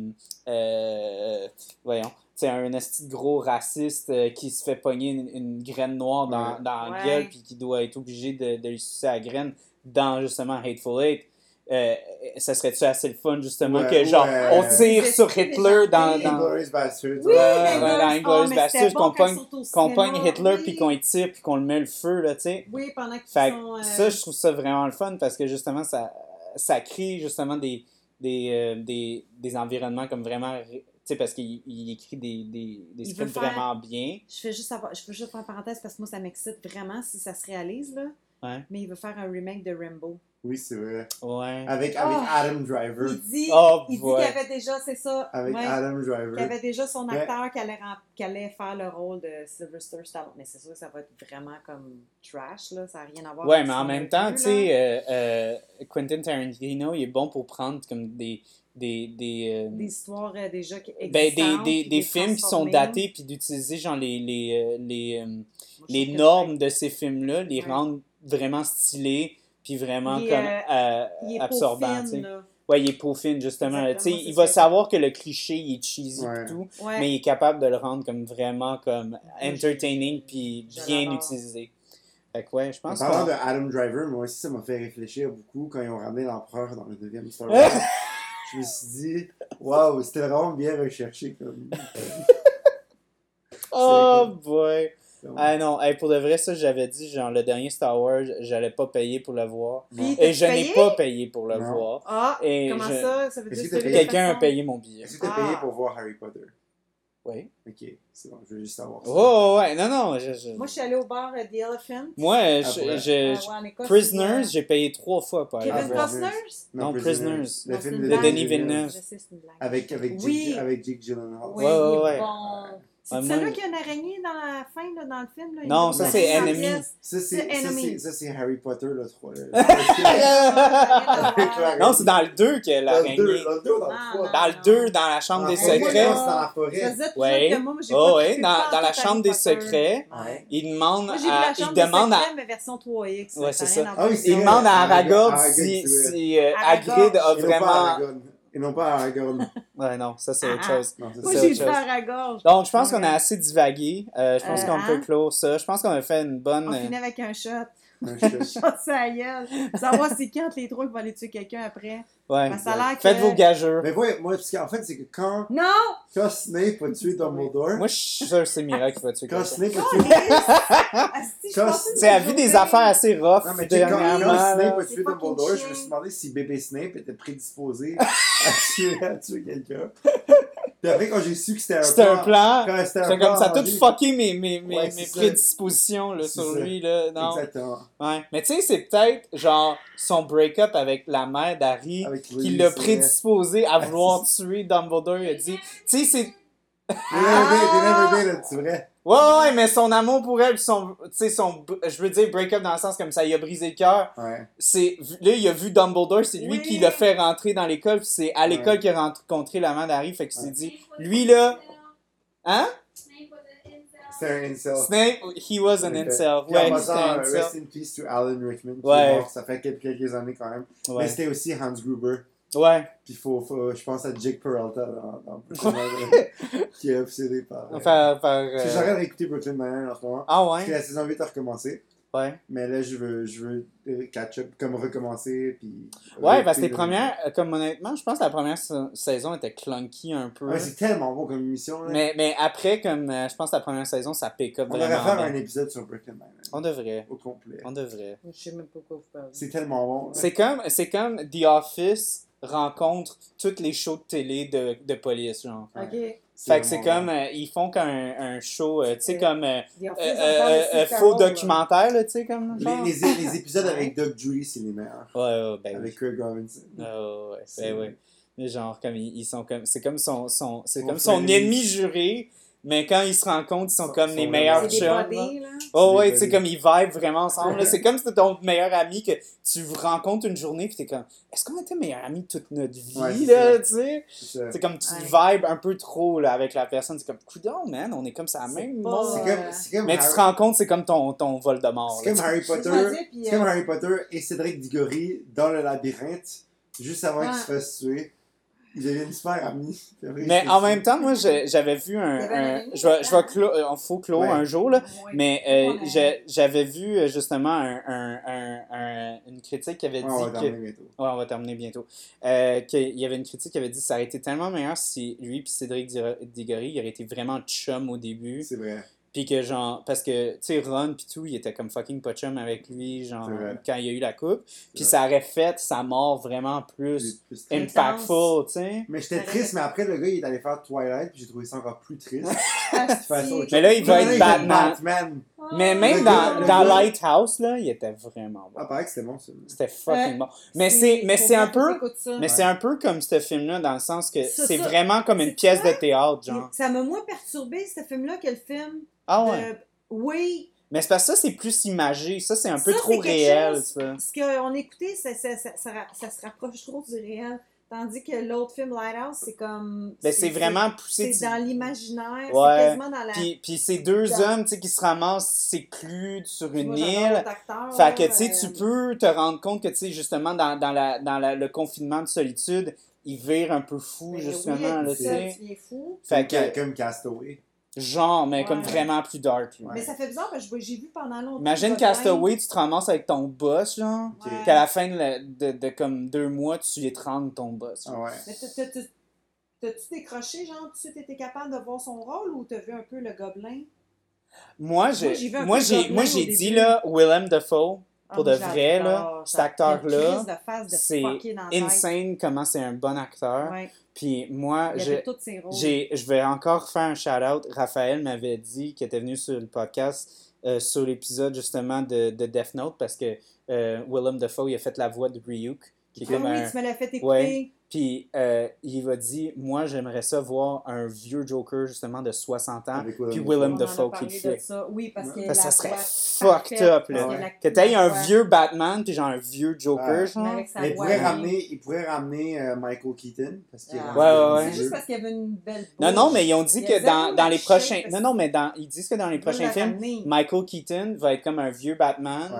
euh, voyons, tu sais, un esti gros raciste euh, qui se fait pogner une, une graine noire dans, Ouais. dans la Ouais. gueule puis qui doit être obligé de, de lui sucer la graine dans justement Hateful Eight. Euh, ça serait-tu assez le fun justement Ouais, que genre ouais. on tire sur Hitler dans, dans, Inglourious Basterds. Oui, Ouais, mais ouais, là, dans oh, Inglourious Basterds, qu'on pogne- Hitler oui. puis qu'on y tire puis qu'on le met le feu là tu sais Oui, pendant qu'ils fait sont. euh, ça je trouve ça vraiment le fun parce que justement ça ça crée justement des des, euh, des, des environnements comme vraiment tu sais parce qu'il il écrit des, des, des scripts faire- vraiment bien Je fais juste savoir, je veux juste faire une parenthèse parce que moi ça m'excite vraiment si ça se réalise là. Ouais. Mais il veut faire un remake de Rambo. Oui, c'est vrai. ouais Avec, avec Ah. Adam Driver. Il dit, Oh, il dit ouais. qu'il avait déjà, c'est ça, Avec ouais, Adam Driver. qu'il avait déjà son Ouais. acteur qui, allait, rem- qui allait faire le rôle de Sylvester Stallone. Mais c'est sûr que ça va être vraiment comme trash là, ça n'a rien à voir. ouais avec mais en même temps tu sais euh, euh, Quentin Tarantino il est bon pour prendre comme des des des, euh, des histoires euh, déjà qui existantes. ben, des, des, films qui sont datés puis d'utiliser genre les les les, euh, Moi, les normes de ces films-là, les Ouais. rendre vraiment stylés, puis vraiment Il est, comme euh, euh, c'est- il est absorbants, peau tu sais. fine, là. Ouais, il est justement. Tu sais, c'est il va savoir que le cliché, il est cheesy Ouais. et tout, Ouais. mais il est capable de le rendre comme vraiment comme entertaining puis bien utilisé. Fait que ouais, je En pense parlant qu'on- de Adam Driver, moi aussi, ça m'a fait réfléchir beaucoup quand ils ont ramené l'empereur dans le deuxième Star Wars. je me suis dit, waouh, c'était vraiment bien recherché. Comme... Oh boy! Ah non, hey, pour de vrai, ça, j'avais dit, genre, le dernier Star Wars, j'allais pas payer pour le voir. Puis, Et je n'ai payé? pas payé pour le Non. voir. Ah, Et comment je- ça? Ça veut dire que? Quelqu'un a payé mon billet. Est-ce que t'as Ah. payé pour voir Harry Potter? Oui. Ok, c'est bon, je veux juste savoir ça. Oh, ouais, non, non. Je, je- Moi, je suis allée au bar euh, The Elephant. Moi, Ah, je- euh, Écosse, Prisoners, j'ai payé trois fois pour aller euh, Kevin Ah. Costner? Non, Prisoners. Le Non, film de. Denis Villeneuve. Avec, avec, Jake, Oui. avec Jake Gyllenhaal. Oui, Ouais, ouais, est ouais. bon. C'est Ouais, celui-là moi- qui a une araignée dans la fin, là, dans le film. Là, Non, ça, c'est Enemy. Ça, c'est, Harry Potter, le 3. non, c'est dans le 2 que Dans le 2, l'araignée. dans le 2 ou dans Ah, le 3? non. Dans le 2, dans la chambre Ah, des secrets. dans la forêt. Oh, trippé dans, la chambre des secrets, Ouais. il demande Moi, j'ai vu à. la Il chambre des demande à. secrets, mais version 3X. Ouais, c'est ça. Ah oui, Il vrai. demande à Aragorn si, euh. Hagrid a Et non pas non pas Aragorn. Ouais, non, ça c'est autre Ah, chose. Non, ça, Moi, j'ai fer à gorge. Donc, je pense Ouais. qu'on a assez divagué. Euh, je pense Euh, qu'on peut hein? clore ça. Je pense qu'on a fait une bonne. On euh, finit avec un shot. La gueule. Savoir c'est quand les trois qui vont aller tuer quelqu'un après. Ouais. Ben, ça a l'air que... Faites vos gageurs. Mais ouais, moi, parce qu'en fait, c'est que quand, Non! quand Snape a tué Dumbledore, Moi, je suis sûr que c'est Mira qui va tuer quand quelqu'un. Snape a Oh, tué... Asti, je Quand- pensais que Tu sais, elle a vu des affaires assez rough Non, mais tu sais, quand, quand là. Snape a C'est tué Dumbledore, je me suis demandé si bébé Snape était prédisposé à tuer, à tuer quelqu'un. Puis après, quand j'ai su que c'était un C'était un plan. Quand c'était un C'est plan comme ça a tout fucké mes, mes, mes, Ouais, mes c'est ça. prédispositions là, sur ça. lui. Là. Non. Exactement. Ouais. Mais tu sais, c'est peut-être genre son break-up avec la mère d'Harry qui l'a prédisposé à Ah, vouloir tuer Dumbledore. Il a dit, tu sais, c'est. vrai. Ouais, ouais, mais son amour pour elle, son, tu sais, son, je veux dire break-up dans le sens comme ça, il a brisé le cœur. Ouais. C'est, là, il a vu Dumbledore, c'est lui Oui. qui l'a fait rentrer dans l'école, puis c'est à l'école Ouais. qu'il a rencontré la mère d'Harry, fait qu'il s'est Ouais. dit, lui là, hein? C'est un incel. Snape, he was an incel. Puis Ouais, c'était passant, un incel. rest in peace to Alan Rickman. qui Ouais. est mort, ça fait quelques, quelques années quand même. Mais c'était aussi Hans Gruber. Ouais. Puis faut, faut, je pense à Jake Peralta dans, dans Brooklyn Nine-Nine, qui est obsédé par. euh, Enfin, par, parce que euh, J'arrête d'écouter Brooklyn Nine-Nine en ce moment. Ah Parce que ouais? la saison 8 a recommencé. Ouais. Mais là, je veux, je veux euh, catch up, comme recommencer. Puis Ouais, parce que les premières, euh, comme honnêtement, je pense que la première sa- saison était clunky un peu. Ouais, c'est tellement bon comme émission. Là. mais, mais après, comme euh, je pense que la première saison, ça pick up On devrait vraiment. faire bien. un épisode sur Brooklyn Nine-Nine. On devrait. Au complet. On devrait. Je sais même pas quoi vous parlez. C'est tellement bon. là. C'est comme, c'est comme The Office rencontre toutes les shows de télé de, de police, genre. Ok. Fait que c'est comme, euh, ils font comme un, show, euh, tu sais, Euh, comme euh, euh, euh, faux documentaire, là, tu sais, comme genre. Les, les, les épisodes avec Doug Julie, c'est les meilleurs. Ouais, ouais, ben oui. Avec Craig Robinson. Ah ouais, ben ouais. Mais genre, comme ils, ils sont comme. C'est comme son, son, c'est comme son ennemi juré, mais quand ils se rencontrent, ils sont comme sont les meilleurs C'est des chums. buddies, là. Oh C'est ouais, des tu sais, comme ils vibent vraiment ensemble. C'est comme si c'était ton meilleur ami que tu rencontres une journée puis t'es comme, est-ce qu'on était meilleurs amis toute notre vie, Ouais, c'est là, tu sais? C'est. C'est comme tu Ouais. vibes un peu trop là, avec la personne. C'est comme, coudon, man, on est comme ça, C'est même pas- monde. C'est comme, c'est comme Mais tu te rends compte, c'est comme ton, ton Voldemort. C'est là, comme tu sais. Harry Potter. C'est comme Harry Potter et Cédric Diggory dans le labyrinthe, juste avant qu'ils se fassent tuer. Ils deviennent super amis. Mais en même temps, moi, j'avais vu Il un. je vais, je vais là-dedans. clo- euh, faut clore Ouais. un jour, là. Ouais. Mais euh, j'avais vu euh, justement un, un- un- un- une critique qui avait Ouais, on va dit que. terminer bientôt. Ouais, on va terminer bientôt. Euh, qu'il y avait une critique qui avait dit que ça aurait été tellement meilleur si lui et Cédric Diggory il aurait été vraiment chum au début. C'est vrai. Puis que genre, parce que, tu sais, Ron pis tout, il était comme fucking pas chum avec lui, genre, quand il y a eu la coupe. Puis ça aurait fait sa mort vraiment plus impactful, tu sais. Mais j'étais triste, mais après, le gars, il est allé faire Twilight, puis j'ai trouvé ça encore plus triste. Autre Mais là, il va être Batman. Batman. Mais même dans, dans gars- Lighthouse, là, il était vraiment bon. Ah, pareil que c'était bon, ça. C'était fucking Ouais. bon. Mais c'est, mais c'est un peu, mais c'est un peu comme ce film-là dans le sens que Ça, c'est ça, vraiment comme une pièce de théâtre, genre. Ça m'a moins perturbé, ce film-là, que le film. Ah ouais. Oui. Mais c'est parce que ça, c'est plus imagé. Ça, c'est un peu Ça, trop réel, chose- ça. Ce qu'on écoutait, ça, ça, ça, ça, ça se rapproche trop du réel. Tandis que l'autre film, Lighthouse, c'est comme. Ben, c'est vraiment poussé. C'est dans l'imaginaire, Ouais. c'est quasiment dans la. Puis, puis c'est deux Dans- hommes, tu sais, qui se ramassent séclus sur Tu une île. acteur, Fait que, tu sais, tu euh, peux te rendre compte que, tu sais, justement, dans, dans, la, dans la- le confinement de solitude, il vire un peu fou, ben justement, oui, là, tu sais. es fou. Fait que, comme Castaway. Genre, mais comme vraiment plus dark, là. Ouais. Mais ça fait bizarre parce que j'ai vu pendant longtemps. Imagine. Castaway, tu te ramasses avec ton boss. Ouais. qu'à la fin de, la- de, de comme deux mois, tu étrangles ton boss. Ah genre. ouais. Mais t'as- t'as- t'as- T'as-tu décroché, genre, tout de suite été capable de voir son rôle ou t'as vu un peu le gobelin? Moi, j'ai, Moi, j'ai moi, j'ai, dit, là, Willem Dafoe, Ah, Pour de vrai, là, cet face de c'est insane comment c'est un bon acteur. Ouais. Puis moi, Il je, fait tous ses rôles. j'ai, je vais encore faire un shout-out. Raphaël m'avait dit qu'il était venu sur le podcast euh, sur l'épisode justement de, de Death Note parce que euh, Willem Dafoe il a fait la voix de Ryuk. Qui est Ah comme oui, un- tu me l'as fait écouter. Ouais. Puis euh, il m'a dit Moi, j'aimerais ça voir un vieux Joker justement de 60 ans. Willem Puis. Willem Dafoe qui le de fait. ça. Oui, parce que Parce que ça serait fucked up, là. que Ouais. la- Que t'aies un vieux Batman, puis genre un vieux Joker, Ouais. genre. Mais il pourrait ramener, il pourrait ramener euh, Michael Keaton. Parce qu'il Ah. rendu Ouais, ouais, ouais. C'est juste parce qu'il y avait une belle Non, bouche. non, mais ils ont dit Il que dans, dans les prochains. Non, non, mais dans, ils disent que dans les prochains films. Michael Keaton va être comme un vieux Batman.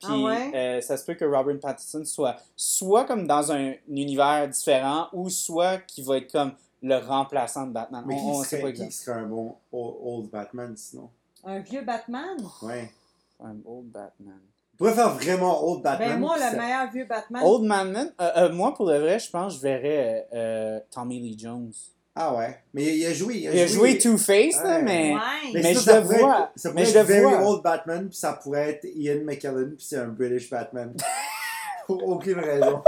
Puis Ah ouais? euh, ça se peut que Robert Pattinson soit soit comme dans un univers différent ou soit qu'il va être comme le remplaçant de Batman. Mais on, qui, on sait serait, pas qui serait un bon old, old Batman sinon? Un vieux Batman? Ouais. Un old Batman. Il pourrait faire vraiment old Batman. Ben moi, le ça- meilleur vieux Batman. Old Batman, euh, euh, moi pour le vrai, je pense que je verrais euh, Tommy Lee Jones. Ah ouais. Mais il a joué. Il a, Il a joué Two-Face, là, Ouais. mais. Ouais. Mais ça, je ça le pourrait vois. être- ça Mais pourrait je être le very vois. old Batman, puis ça pourrait être Ian McKellen, puis c'est un British Batman. Pour aucune raison.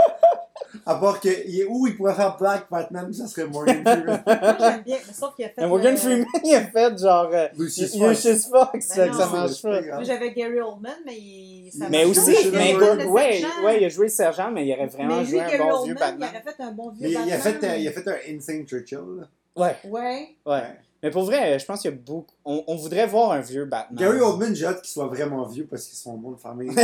À part que. il- Ou il pourrait faire Black Batman, ça serait Morgan Freeman. Moi, j'aime bien. Mais sauf qu'il a fait. Mais Morgan le- Freeman, il a fait genre. euh, Lucius Fox. Lucius Fox, Ben avec sa non. manche C'est pas. Moi, j'avais Gary Oldman, mais il. ça Mais m'a- aussi, mais ouais, ouais, il a joué le sergent, mais il aurait vraiment mais lui, joué un Gary bon Oldman, vieux il Batman. aurait fait un bon vieux Mais il a, Batman. fait, euh, il a fait un Insane Churchill. là. Ouais, Ouais. ouais. Mais pour vrai, je pense qu'il y a beaucoup. On, on voudrait voir un vieux Batman. Gary Oldman, j'ai hâte qu'il soit vraiment vieux parce qu'ils sont bons de famille.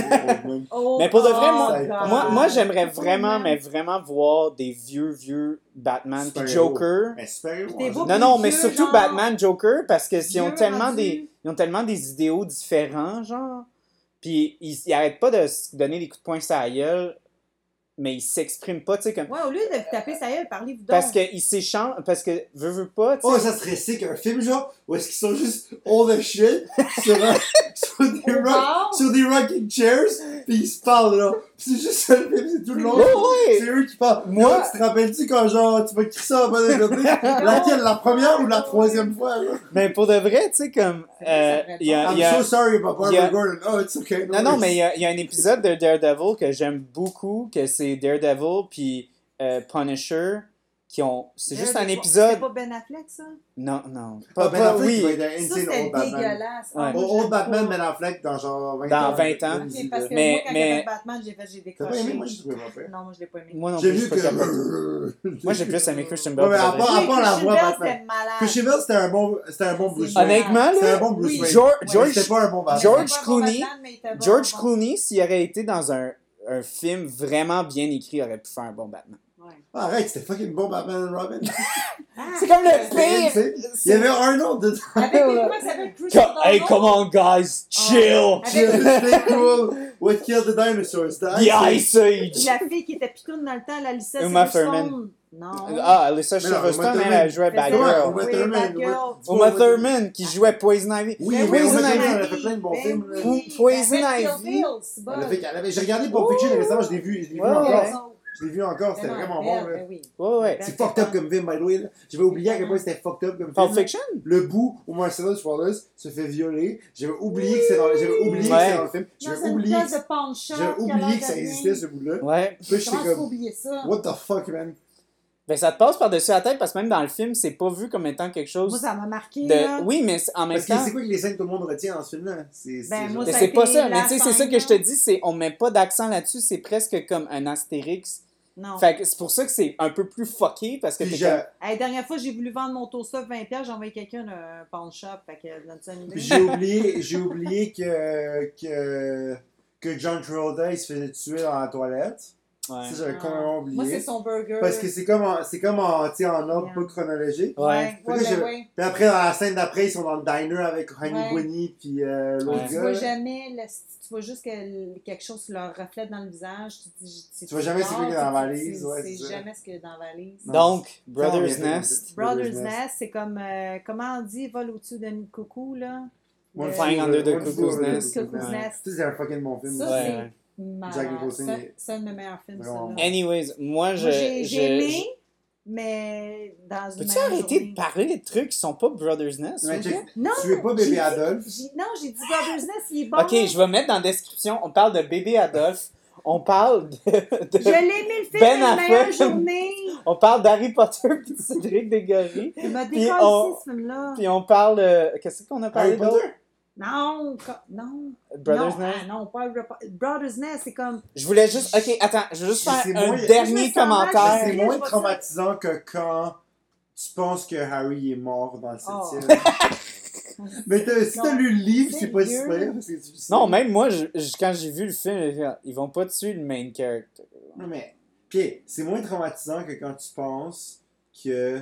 Oh, Mais pour de vrai, oh, moi, moi, moi j'aimerais vraiment, Oldman. mais vraiment voir des vieux, vieux Batman. Puis. Joker. Mais super hein. Non, non, mais vieux, surtout genre, Batman, Joker, parce que ils ont tellement rendu. des, ils ont tellement des idéaux différents, genre. Puis ils, ils arrêtent pas de se donner des coups de poing sur la gueule, mais ils s'expriment pas, tu sais, comme. Ouais, au lieu de taper sa gueule, parlez-vous donc. Parce qu'ils s'échangent, parce que, veux, veux pas, tu sais. Oh, ça serait sick, un film genre où est-ce qu'ils sont juste all the shit sur, un- sur, des, rock, sur des rocking chairs, puis ils se parlent là. Puis c'est juste ça le film, c'est tout le long. Ouais. C'est eux qui parlent. Moi- tu te rappelles-tu quand genre tu vas crisser ça en bas de côté Laquelle, la première ou la troisième fois là? Mais pour de vrai, tu sais, comme. Euh, y a- I'm y a- so sorry about il y a- Barbara Gordon. Oh, it's okay. Non, non, mais il y, a, il y a un épisode de Daredevil que j'aime beaucoup, que c'est Daredevil puis euh, Punisher, qui ont... C'est juste un C'était épisode... pas Ben Affleck, ça? Non, non. Ah, Pas, Ben Affleck, oui, Ça, c'était old Batman. dégueulasse. Ah, Old, je Batman. Ben Affleck dans genre 20 Dans ans. 20 ans. Parce que Mais- moi, quand y avait Batman, j'ai fait, j'ai T'as décroché. pas aimé? Moi, j'ai trouvé pas fait. Non, moi, je l'ai pas aimé. moi non J'ai plus, je vu que. Moi, j'ai plus aimé Christian Bale. Ouais, mais à de part- la Christian voix, Bale, Batman. Christian Bale, c'était un bon, c'était un bon Bruce C'est Wayne. Honnêtement, C'était un là, bon Bruce. Wayne. George, C'était pas un bon Batman. George C'était pas un bon Clooney- George. Clooney, s'il aurait été dans un, un film vraiment bien écrit, aurait pu faire un bon Batman. Ah, Arrête, c'était fucking bon Batman and Robin. Ah, C'est comme le pire! Il y avait Arnold dedans. Avec les quoi, ça s'appelle Chris Co- Hey, come on, guys! Chill! C'était cool. What killed the dinosaurs? The The Ice Age! La fille qui était pitoune dans le temps, la Lisa Uma. Thurman. Non. Ah, Alyssa Silverstone, elle, elle jouait Batgirl. ça, Uma oui, Thurman. Uma Thurman qui jouait Poison Ivy. Oui, Poison Ivy. Elle a fait plein de bons Ben films. Poison ben, Ivy. Avait- J'ai regardé Pulp Fiction récemment, je l'ai vu, je l'ai vu Ouais, encore. Je l'ai vu encore, c'était vraiment bon. là. ben oui. Ouais, ouais. C'est fucked up comme film, by the way. là. J'avais oublié à quel point c'était fucked up comme Pulp film. Fiction? Le bout où Marcellus Wallace se fait violer, j'avais oublié que c'est dans, j'avais oublié que c'était dans le film. J'avais une oublié, place que- de pawn shop. j'avais qui a oublié l'air que ça de rien. existait ce bout-là. Ouais. Puis j'étais Comment tu peux comme, oublier ça? what the fuck, man? Ben, ça te passe par-dessus la tête parce que même dans le film, c'est pas vu comme étant quelque chose Moi, ça m'a marqué. là. Oui, mais c'est- en même Parce que temps. c'est quoi que les scènes que tout le monde retient dans ce film-là? C'est, c'est Ben, genre- moi, Mais ça a c'est pas ça. Mais tu sais, c'est ça scène, que je te là. dis, c'est on met pas d'accent là-dessus, c'est presque comme un astérix. Non. Fait que c'est pour ça que c'est un peu plus fucké parce que Puis t'es j'ai- comme. La dernière fois, j'ai voulu vendre mon toaster 20$, j'ai envoyé quelqu'un d'un pawn shop. Fait que, donne ça une idée. J'ai oublié, j'ai oublié que, que, que John Travolta, il se faisait tuer dans la toilette. Ouais. Ça, j'avais Ah. complètement oublié. Moi, c'est son burger. Parce que c'est comme en, c'est comme en, tu sais, en ordre Yeah. pas chronologique. Ouais. Ouais, ouais, que ben je- ouais. Puis après, dans la scène d'après, ils sont dans le diner avec Honey Ouais. Bunny puis euh, l'autre Ouais. Tu vois jamais, le- tu vois juste que quelque chose leur reflète dans le visage. Tu, vois jamais c'est quoi qui est dans la valise, C'est jamais ce qu'il y a dans la valise. Donc, Brothers Nest, Brothers Nest, c'est comme, euh, comment on dit, vol au-dessus d'un coucou, là? One Le- Flying Under the Cuckoo's Nest. Cuckoo's. Nest. C'est un fucking bon film. Ça, C'est. Jack Nicholson, C'est un de mes meilleurs films, ça. Vraiment là. bon. anyways, moi, je. Moi, j'ai je- j'ai aimé, je- mais dans une Peux-tu arrêter journée. de parler de trucs qui sont pas Brothers Nest? Non, Tu veux pas bébé Adolphe? Non, j'ai dit Brothers Nest, il est bon. Ok, je vais mettre dans la description, on parle de bébé Adolphe, on parle de. de- Je l'ai aimé le film Ben Affleck. journée. on parle d'Harry Potter et de Cédric Desgoris. Il m'a Puis décollé on- ce film-là. Puis on parle. euh, Qu'est-ce qu'on a parlé Harry d'autre? Potter? Non, non. Brothers non, Nest? ah, non, pas Brothers Nest, c'est comme. Je voulais juste. Ok, attends, je veux juste C'est faire moins- un dernier sens mal, commentaire. C'est moins ça. traumatisant que quand tu penses que Harry est mort dans le Oh. septième. Mais t'as- si t'as lu le livre, c'est pas sais. Non, même moi, je- je- quand j'ai vu le film, j'ai fait, ils vont pas tuer le main character. Non, mais. Ok, c'est moins traumatisant que quand tu penses que.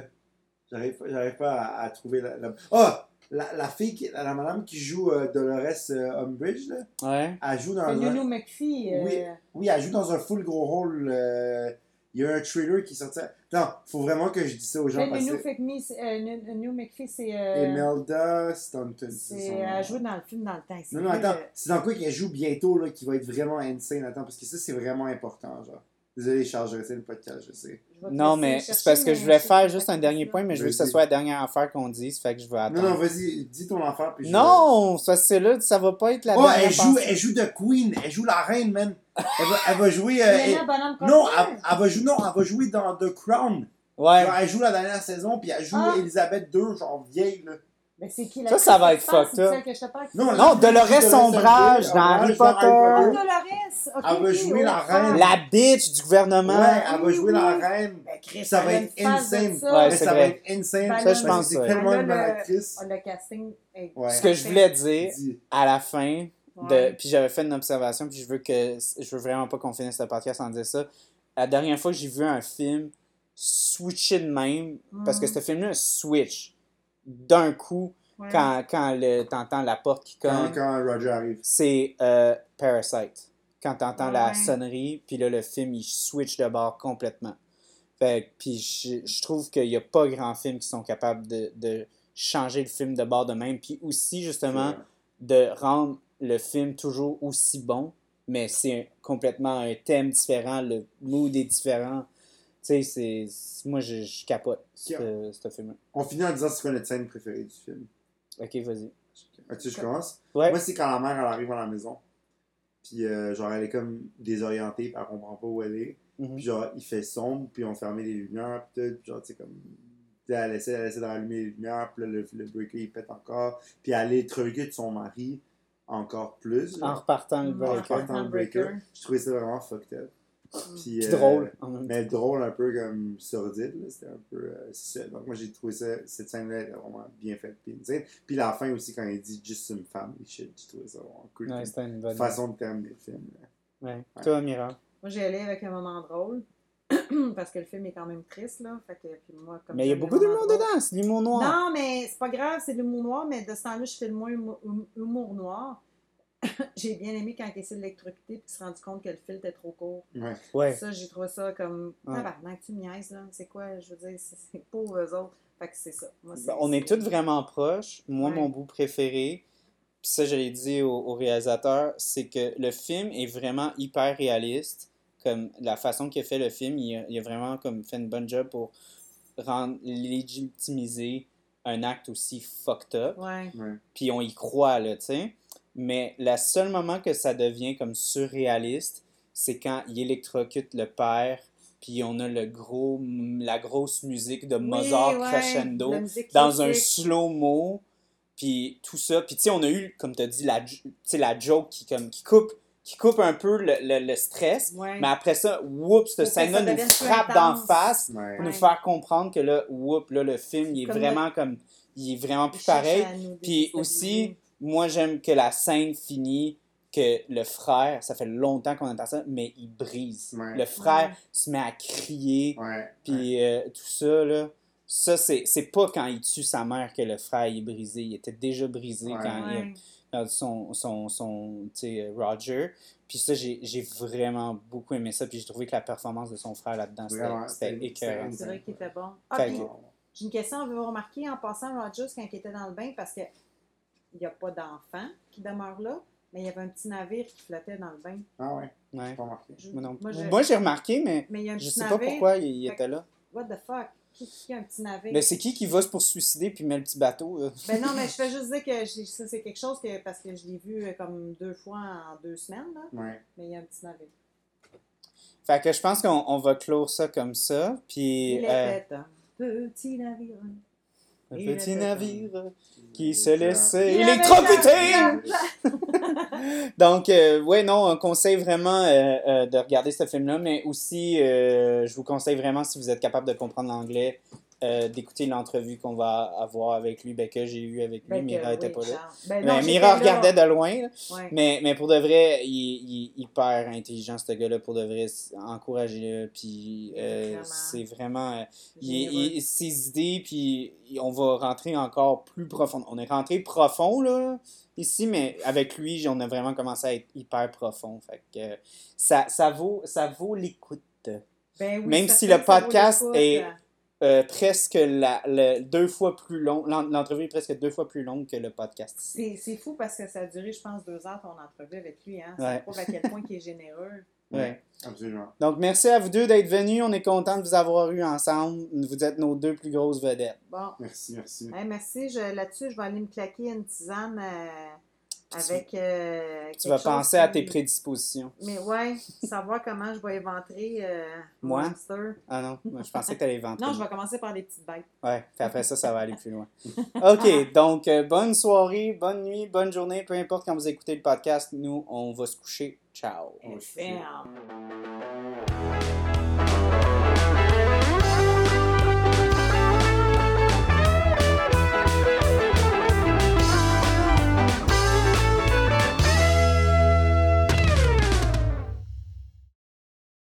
J'arrive pas- j'arrive pas à, à trouver la. la... Ah! La, la fille, qui, la, la madame qui joue euh, Dolores euh, Umbridge, là, Ouais. elle joue dans un. Lulu McPhee. euh, Oui. Oui, elle joue dans un full gros rôle. euh, Il y a un trailer qui sorti. Non, faut vraiment que je dise ça aux gens parce Lulu que. McPhee, c'est- Imelda Staunton. elle joue dans le film dans le temps. Non, non, attends. C'est dans quoi qu'elle joue bientôt là, qui va être vraiment insane. Attends, parce que ça, c'est vraiment important. genre. Désolé, Charles, je restais le podcast, je sais. je vais Non, mais c'est parce que je voulais faire juste un dernier point, mais je veux que ce soit la dernière affaire qu'on dise, fait que je vais attendre. Non, non, vas-y, dis ton affaire. Puis je Non, ça c'est là, ça va pas être la Oh, dernière elle joue, pensée. elle joue de Queen. Elle joue la reine, man. Elle va, elle va jouer. euh, elle- Non, elle, elle va jouer, non, elle va jouer dans The Crown. Ouais. Genre, elle joue la dernière saison, puis elle joue Ah. Elisabeth II, genre vieille, là. Mais c'est qui la Ça, ça va être fucked up. Non, Non, Dolores Dolores Ombrage Umbridge, dans Harry Ombrage dans Potter. Potter. Dolores! Elle va jouer la reine. La bitch du gouvernement. Ouais, elle va oui, jouer la reine. Ben, Chris, Ça va être insane. ça. Ouais, Mais c'est ça va être insane. Ben, Ça, je pense c'est tellement Elle une bonne le- actrice. Le casting est Ouais. Ce que je voulais dire à la fin, de, Ouais. puis j'avais fait une observation, puis je veux que je veux vraiment pas qu'on finisse le podcast sans dire ça. La dernière fois que j'ai vu un film switcher de même, parce que Mhm. ce film-là switch d'un coup Ouais. quand, quand le, t'entends la porte qui Quand, cogne. quand Roger arrive. c'est euh, Parasite. Quand t'entends la Ouais. sonnerie, puis là, le film, il switch de bord complètement. Fait puis je, je trouve qu'il n'y a pas grand film qui sont capables de, de changer le film de bord de même. Puis aussi, justement, de rendre le film toujours aussi bon, mais c'est complètement un thème différent, le mood est différent. Tu sais, Moi, je, je capote ce, ce film-là. On finit en disant c'est quoi notre scène préférée du film. Ok, vas-y. Ah, tu sais, je commence. Ouais. Moi, c'est quand la mère elle arrive à la maison. Puis, euh, genre, elle est comme désorientée, puis elle comprend pas où elle est. Mhm. Puis, genre, il fait sombre, puis on fermé les lumières, puis tout. Puis, genre, tu sais, comme. puis Elle essaie, elle essaie de rallumer les lumières, puis là, le, le breaker, il pète encore. Puis, elle électrocute son mari encore plus. En repartant le En breaker. repartant le breaker. breaker. Je trouvais ça vraiment fucked up. Puis, Puis euh, drôle. en même temps. Mais drôle, un peu comme sordide. là. C'était un peu. euh. Donc, moi, j'ai trouvé ça, cette scène-là était vraiment bien faite. Puis, la fin aussi, quand il dit Just some family shit, j'ai trouvé ça vraiment cool. Ouais, c'était une bonne. façon de terminer le film. Ouais. Ouais. Toi, Mira? Moi, j'ai allé avec un moment drôle. parce que le film est quand même triste, là. Fait que, puis moi, comme Mais il y a beaucoup d'humour dedans, c'est l'humour noir. Non, mais c'est pas grave, c'est de l'humour noir, mais de ce temps-là, je fais le moins humour, hum- humour noir. j'ai bien aimé quand il essaie de l'électrocuter puis qu'il s'est rendu compte que le fil était trop court. Ouais. Ouais. Ça, j'ai trouvé ça comme. Ouais. Tabarnak, tu me niaises, là. C'est quoi, je veux dire, c'est c'est pour eux autres. Fait que c'est ça. Moi, Ben, on est tous vraiment proches. Moi, Ouais. mon bout préféré, puis ça, je l'ai dit au, au réalisateur, c'est que le film est vraiment hyper réaliste. Comme la façon qu'il a fait le film, il a, il a vraiment comme fait une bonne job pour rendre légitimiser un acte aussi fucked up. Ouais. Ouais. Puis on y croit, là, tu sais. Mais le seul moment que ça devient comme surréaliste, c'est quand il électrocute le père, puis on a le gros, la grosse musique de Mozart Oui, ouais, crescendo dans un slow-mo, puis tout ça. Puis tu sais, on a eu, comme tu as dit, la, tu sais, la joke qui, comme, qui, coupe, qui coupe un peu le, le- le stress. Ouais. Mais après ça, whoops, cette scène-là ça nous frappe d'en face Ouais. pour nous faire comprendre que là, whoop, là, le film, il est Comme vraiment comme... Il est vraiment plus pareil. Puis aussi, moi, j'aime que la scène finit que le frère, ça fait longtemps qu'on entend ça, mais il brise. Ouais. Le frère Ouais. se met à crier, puis euh, tout ça, là. Ça, c'est c'est pas quand il tue sa mère que le frère il est brisé. Il était déjà brisé Ouais. quand il a perdu son, son, son tu sais, euh, Roger. Puis ça, j'ai j'ai vraiment beaucoup aimé ça. Puis j'ai trouvé que la performance de son frère là-dedans, c'était écœurant. C'est vrai qu'il était bon. Ah, j'ai une question. Avez-vous remarqué en passant Rogers quand il était dans le bain, parce que il n'y a pas d'enfant qui demeure là, mais il y avait un petit navire qui flottait dans le bain. Ah ouais, Ouais. j'ai pas remarqué. Je- Moi, non. moi, je- Moi, j'ai remarqué, mais Mais il y a un je petit sais pas navire. pourquoi il, était là. What the fuck? Qui, qui a un petit navire? Mais c'est qui qui va se pour se suicider puis met le petit bateau? là? Ben non, mais je fais juste dire que ça, c'est quelque chose que, parce que je l'ai vu euh, comme deux fois en deux semaines, là, Ouais. mais il y a un petit navire. Fait que je pense qu'on on va clore ça comme ça. Puis, Il euh, un petit navire. Un il petit était navire qui se Euh, laissait Il avait électrocuter! Donc, euh, ouais, non, on conseille vraiment euh, euh, de regarder ce film-là, mais aussi, euh, je vous conseille vraiment, si vous êtes capable de comprendre l'anglais, euh, d'écouter l'entrevue qu'on va avoir avec lui, ben, que j'ai eu avec lui. Ben Mira oui, était pas là. Ben Mais non, Mira là. regardait de loin. Ouais. mais, mais pour de vrai, il, il est hyper intelligent, ce gars-là, pour de vrai, encouragez-le, puis euh, c'est vraiment... euh, il- ses idées, puis on va rentrer encore plus profond. On est rentré profond, là, ici, mais avec lui, on a vraiment commencé à être hyper profond. Fait que ça, ça vaut, ça vaut l'écoute. Ben oui, Même si le podcast est- Euh, presque la, le- deux fois plus long, l'en- l'entrevue est presque deux fois plus longue que le podcast. C'est c'est fou parce que ça a duré, je pense, deux heures ton entrevue avec lui. Hein? Ça Ouais. prouve à quel point il est généreux. Ouais. Absolument. Donc, merci à vous deux d'être venus. On est content de vous avoir eu ensemble. Vous êtes nos deux plus grosses vedettes. Bon, Merci, merci. Hey, merci. Je- Là-dessus, je vais aller me claquer une tisane euh, avec. euh, Tu quelque vas penser à tes prédispositions. Mais ouais, savoir comment je vais éventrer euh, Moi? Ah non, je pensais que tu allais inventer. Non, je vais commencer par des petites bêtes. Ouais, puis après ça, ça va aller plus loin. OK, donc euh, bonne soirée, bonne nuit, bonne journée, peu importe quand vous écoutez le podcast. Nous, on va se coucher. Ciao. FM.